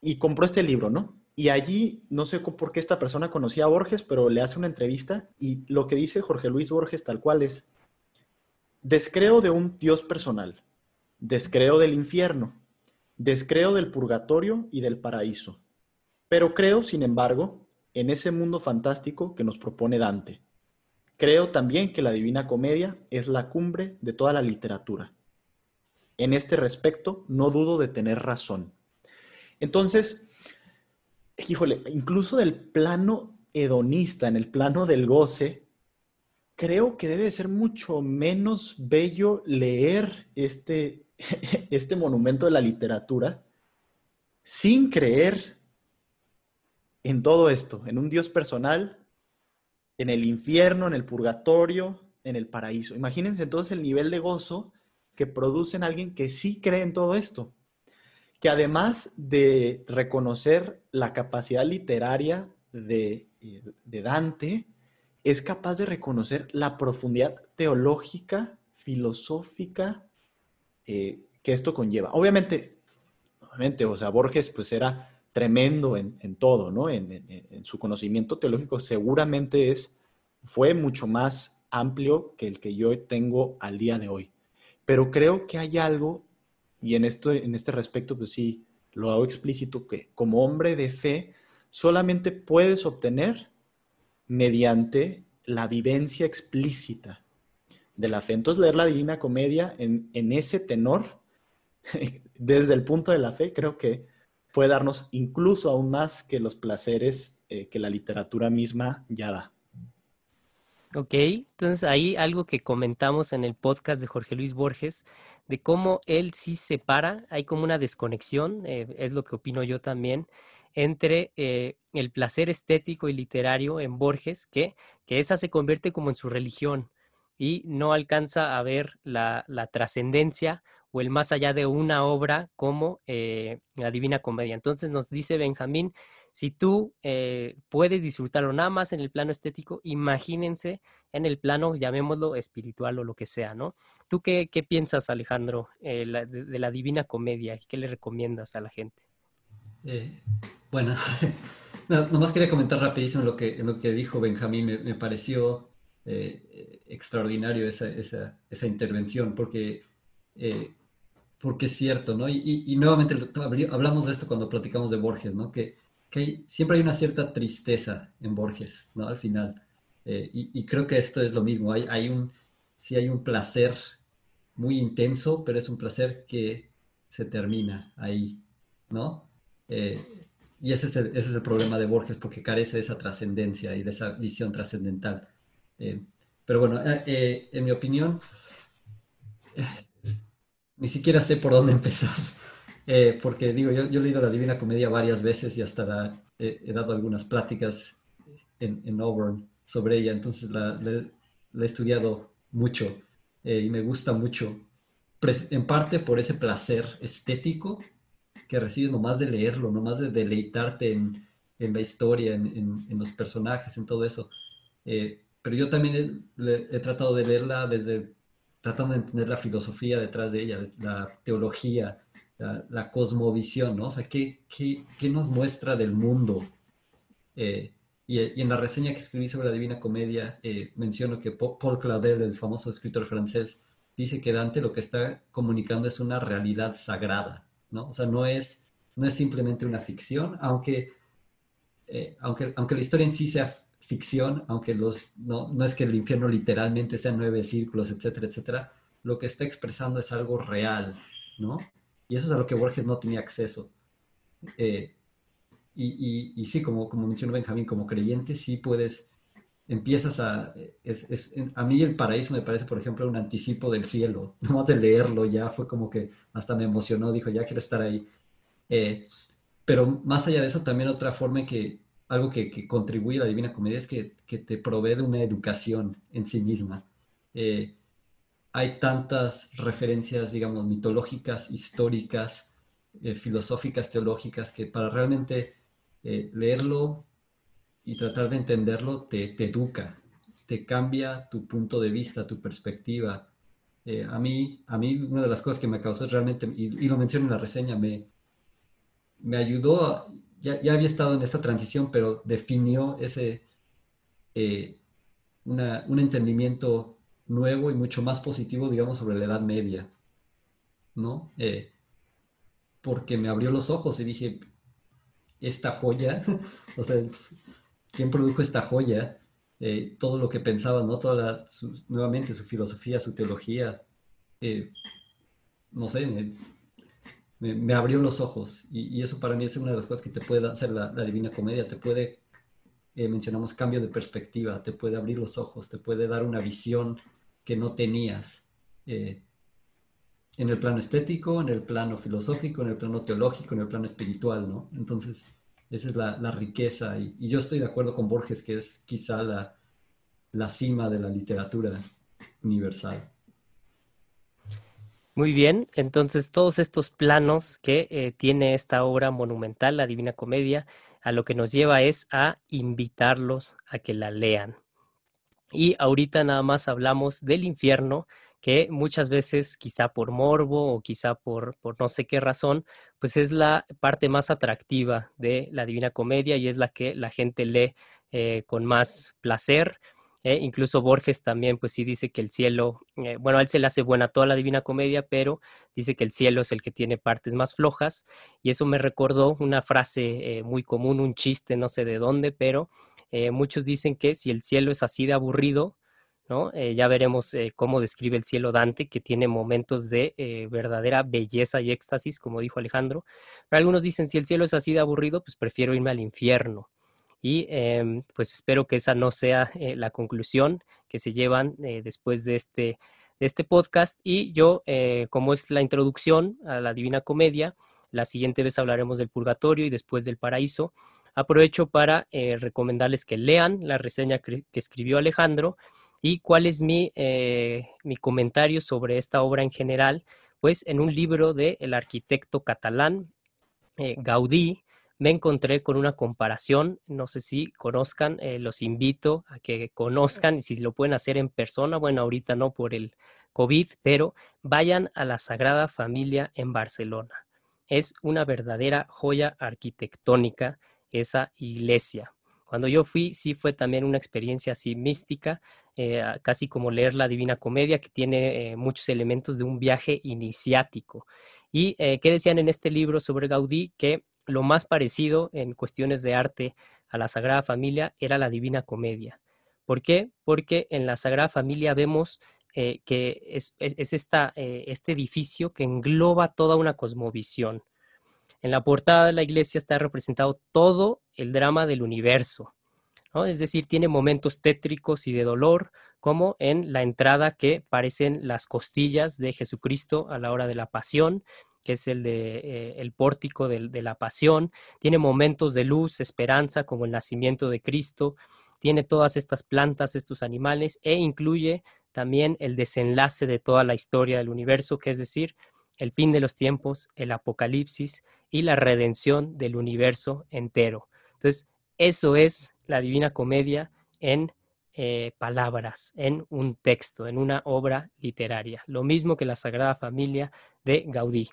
y compró este libro, ¿no? Y allí, no sé por qué esta persona conocía a Borges, pero le hace una entrevista y lo que dice Jorge Luis Borges tal cual es, descreo de un Dios personal, descreo del infierno, descreo del purgatorio y del paraíso, pero creo, sin embargo, en ese mundo fantástico que nos propone Dante. Creo también que la Divina Comedia es la cumbre de toda la literatura en este respecto, no dudo de tener razón. Entonces, híjole, incluso del plano hedonista, en el plano del goce, creo que debe ser mucho menos bello leer este, <laughs> este monumento de la literatura sin creer en todo esto, en un Dios personal, en el infierno, en el purgatorio, en el paraíso. Imagínense entonces el nivel de gozo que producen alguien que sí cree en todo esto, que además de reconocer la capacidad literaria de, eh, Dante, es capaz de reconocer la profundidad teológica, filosófica eh, que esto conlleva. Obviamente, obviamente, o sea, Borges pues era tremendo en, todo, ¿no? En, en, su conocimiento teológico seguramente es, fue mucho más amplio que el que yo tengo al día de hoy. Pero creo que hay algo, y en, esto, en este respecto, pues sí, lo hago explícito, que como hombre de fe solamente puedes obtener mediante la vivencia explícita de la fe. Entonces, leer la Divina Comedia en, ese tenor, <laughs> desde el punto de la fe, creo que puede darnos incluso aún más que los placeres eh, que la literatura misma ya da. Ok, entonces ahí algo que comentamos en el podcast de Jorge Luis Borges, de cómo él sí separa, hay como una desconexión, eh, es lo que opino yo también, entre eh, el placer estético y literario en Borges, que, que esa se convierte como en su religión y no alcanza a ver la, trascendencia o el más allá de una obra como eh, la Divina Comedia. Entonces nos dice Benjamín si tú eh, puedes disfrutarlo nada más en el plano estético, imagínense en el plano, llamémoslo espiritual o lo que sea, ¿no? ¿Tú qué, piensas, Alejandro, eh, de, la Divina Comedia? ¿Qué le recomiendas a la gente? Bueno, <laughs> nomás quería comentar rapidísimo lo que, lo que dijo Benjamín. Me, pareció extraordinario esa, intervención, porque porque es cierto, ¿no? Y, y, nuevamente hablamos de esto cuando platicamos de Borges, ¿no? Que siempre hay una cierta tristeza en Borges, ¿no? Al final. Eh, y, creo que esto es lo mismo. Hay, hay un, sí hay un placer muy intenso, pero es un placer que se termina ahí, ¿no? Eh, y ese es, el, ese es, el, problema de Borges, porque carece de esa trascendencia y de esa visión trascendental. Eh, pero bueno, en mi opinión, ni siquiera sé por dónde <laughs> empezar. Eh, porque digo, yo, yo, he leído la Divina Comedia varias veces y hasta he dado algunas pláticas en, en, Auburn sobre ella, entonces la, he estudiado mucho eh, y me gusta mucho, en parte por ese placer estético que recibes nomás de leerlo, nomás de deleitarte en, en la historia, en, en, los personajes, en todo eso. Eh, pero yo también he, tratado de leerla desde, tratando de entender la filosofía detrás de ella, la teología, la, cosmovisión, ¿no? O sea, ¿qué, qué, qué nos muestra del mundo? Eh, y, en la reseña que escribí sobre la Divina Comedia, eh, menciono que Paul Claudel, el famoso escritor francés, dice que Dante lo que está comunicando es una realidad sagrada, ¿no? O sea, no es, no es simplemente una ficción, aunque, eh, aunque, aunque la historia en sí sea ficción, aunque los, no, no es que el infierno literalmente sea nueve círculos, etcétera, etcétera, lo que está expresando es algo real, ¿no? Y eso es a lo que Borges no tenía acceso. Eh, y, y, sí, como, como mencionó Benjamín, como creyente sí puedes, empiezas a... Es, es, a mí el paraíso me parece, por ejemplo, un anticipo del cielo. <laughs> Nomás de leerlo ya fue como que hasta me emocionó, dijo, ya quiero estar ahí. Eh, pero más allá de eso, también otra forma que, algo que, que, contribuye a la Divina Comedia es que, que, te provee de una educación en sí misma. Eh, hay tantas referencias, digamos, mitológicas, históricas, eh, filosóficas, teológicas, que para realmente eh, leerlo y tratar de entenderlo te, educa, te cambia tu punto de vista, tu perspectiva. Eh, a, mí, a mí una de las cosas que me causó realmente, y, lo menciono en la reseña, me, me ayudó, ya, había estado en esta transición, pero definió ese, un entendimiento nuevo y mucho más positivo, digamos, sobre la Edad Media, ¿no? porque me abrió los ojos y dije, esta joya, <laughs> o sea, ¿quién produjo esta joya? Eh, todo lo que pensaba, ¿no? Toda nuevamente su filosofía, su teología, eh, no sé, abrió los ojos y, eso para mí es una de las cosas que te puede hacer la, Divina Comedia, te puede, eh, mencionamos cambio de perspectiva, te puede abrir los ojos, te puede dar una visión que no tenías en el plano estético, en el plano filosófico, en el plano teológico, en el plano espiritual, ¿no? Entonces, esa es la, riqueza y, yo estoy de acuerdo con Borges que es quizá la, la cima de la literatura universal. Muy bien, entonces todos estos planos que eh, tiene esta obra monumental, la Divina Comedia, a lo que nos lleva es a invitarlos a que la lean. Y ahorita nada más hablamos del infierno, que muchas veces, quizá por morbo o quizá por, por no sé qué razón, pues es la parte más atractiva de la Divina Comedia y es la que la gente lee eh, con más placer. Eh, incluso Borges también, pues sí dice que el cielo, eh, bueno, él se le hace buena toda la Divina Comedia, pero dice que el cielo es el que tiene partes más flojas. Y eso me recordó una frase muy común, un chiste, no sé de dónde, pero muchos dicen que si el cielo es así de aburrido, eh, ya veremos eh, cómo describe el cielo Dante, que tiene momentos de eh, verdadera belleza y éxtasis, como dijo Alejandro. Pero algunos dicen, si el cielo es así de aburrido, pues prefiero irme al infierno. Y em, pues espero que esa no sea la conclusión que se llevan después de este, de este podcast. Y yo, como es la introducción a la Divina Comedia, la siguiente vez hablaremos del purgatorio y después del paraíso. Aprovecho para recomendarles que lean la reseña que escribió Alejandro ¿Y cuál es mi, eh, mi comentario sobre esta obra en general? Pues en un libro del arquitecto catalán eh, Gaudí, me encontré con una comparación, no sé si conozcan, eh, los invito a que conozcan y si lo pueden hacer en persona, bueno, ahorita no por el COVID, pero vayan a la Sagrada Familia en Barcelona. Es una verdadera joya arquitectónica esa iglesia. Cuando yo fui, sí fue también una experiencia así mística, eh, casi como leer la Divina Comedia, que tiene eh, muchos elementos de un viaje iniciático. ¿Y qué decían en este libro sobre Gaudí? Que lo más parecido en cuestiones de arte a la Sagrada Familia era la Divina Comedia. ¿Por qué? Porque en la Sagrada Familia vemos que es, esta, este edificio que engloba toda una cosmovisión. En la portada de la iglesia está representado todo el drama del universo. Es decir, tiene momentos tétricos y de dolor, como en la entrada que parecen las costillas de Jesucristo a la hora de la pasión, que es el de eh, el pórtico de, de, la pasión. Tiene momentos de luz, esperanza, como el nacimiento de Cristo. Tiene todas estas plantas, estos animales, e incluye también el desenlace de toda la historia del universo, que es decir, el fin de los tiempos, el apocalipsis y la redención del universo entero. Entonces, eso es la Divina Comedia en eh, palabras en un texto, en una obra literaria. Lo mismo que la Sagrada Familia de Gaudí.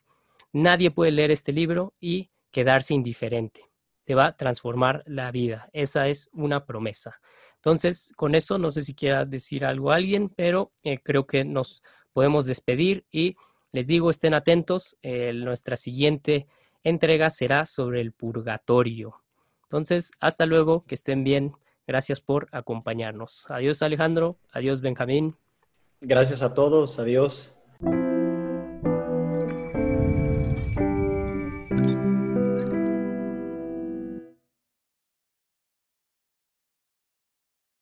Nadie puede leer este libro y quedarse indiferente. Te va a transformar la vida. Esa es una promesa. Entonces, con eso, no sé si quiera decir algo a alguien, pero eh, creo que nos podemos despedir y les digo, estén atentos. nuestra siguiente entrega será sobre el purgatorio. Entonces, hasta luego, que estén bien. Gracias por acompañarnos. Adiós Alejandro, adiós Benjamín. Gracias a todos, adiós.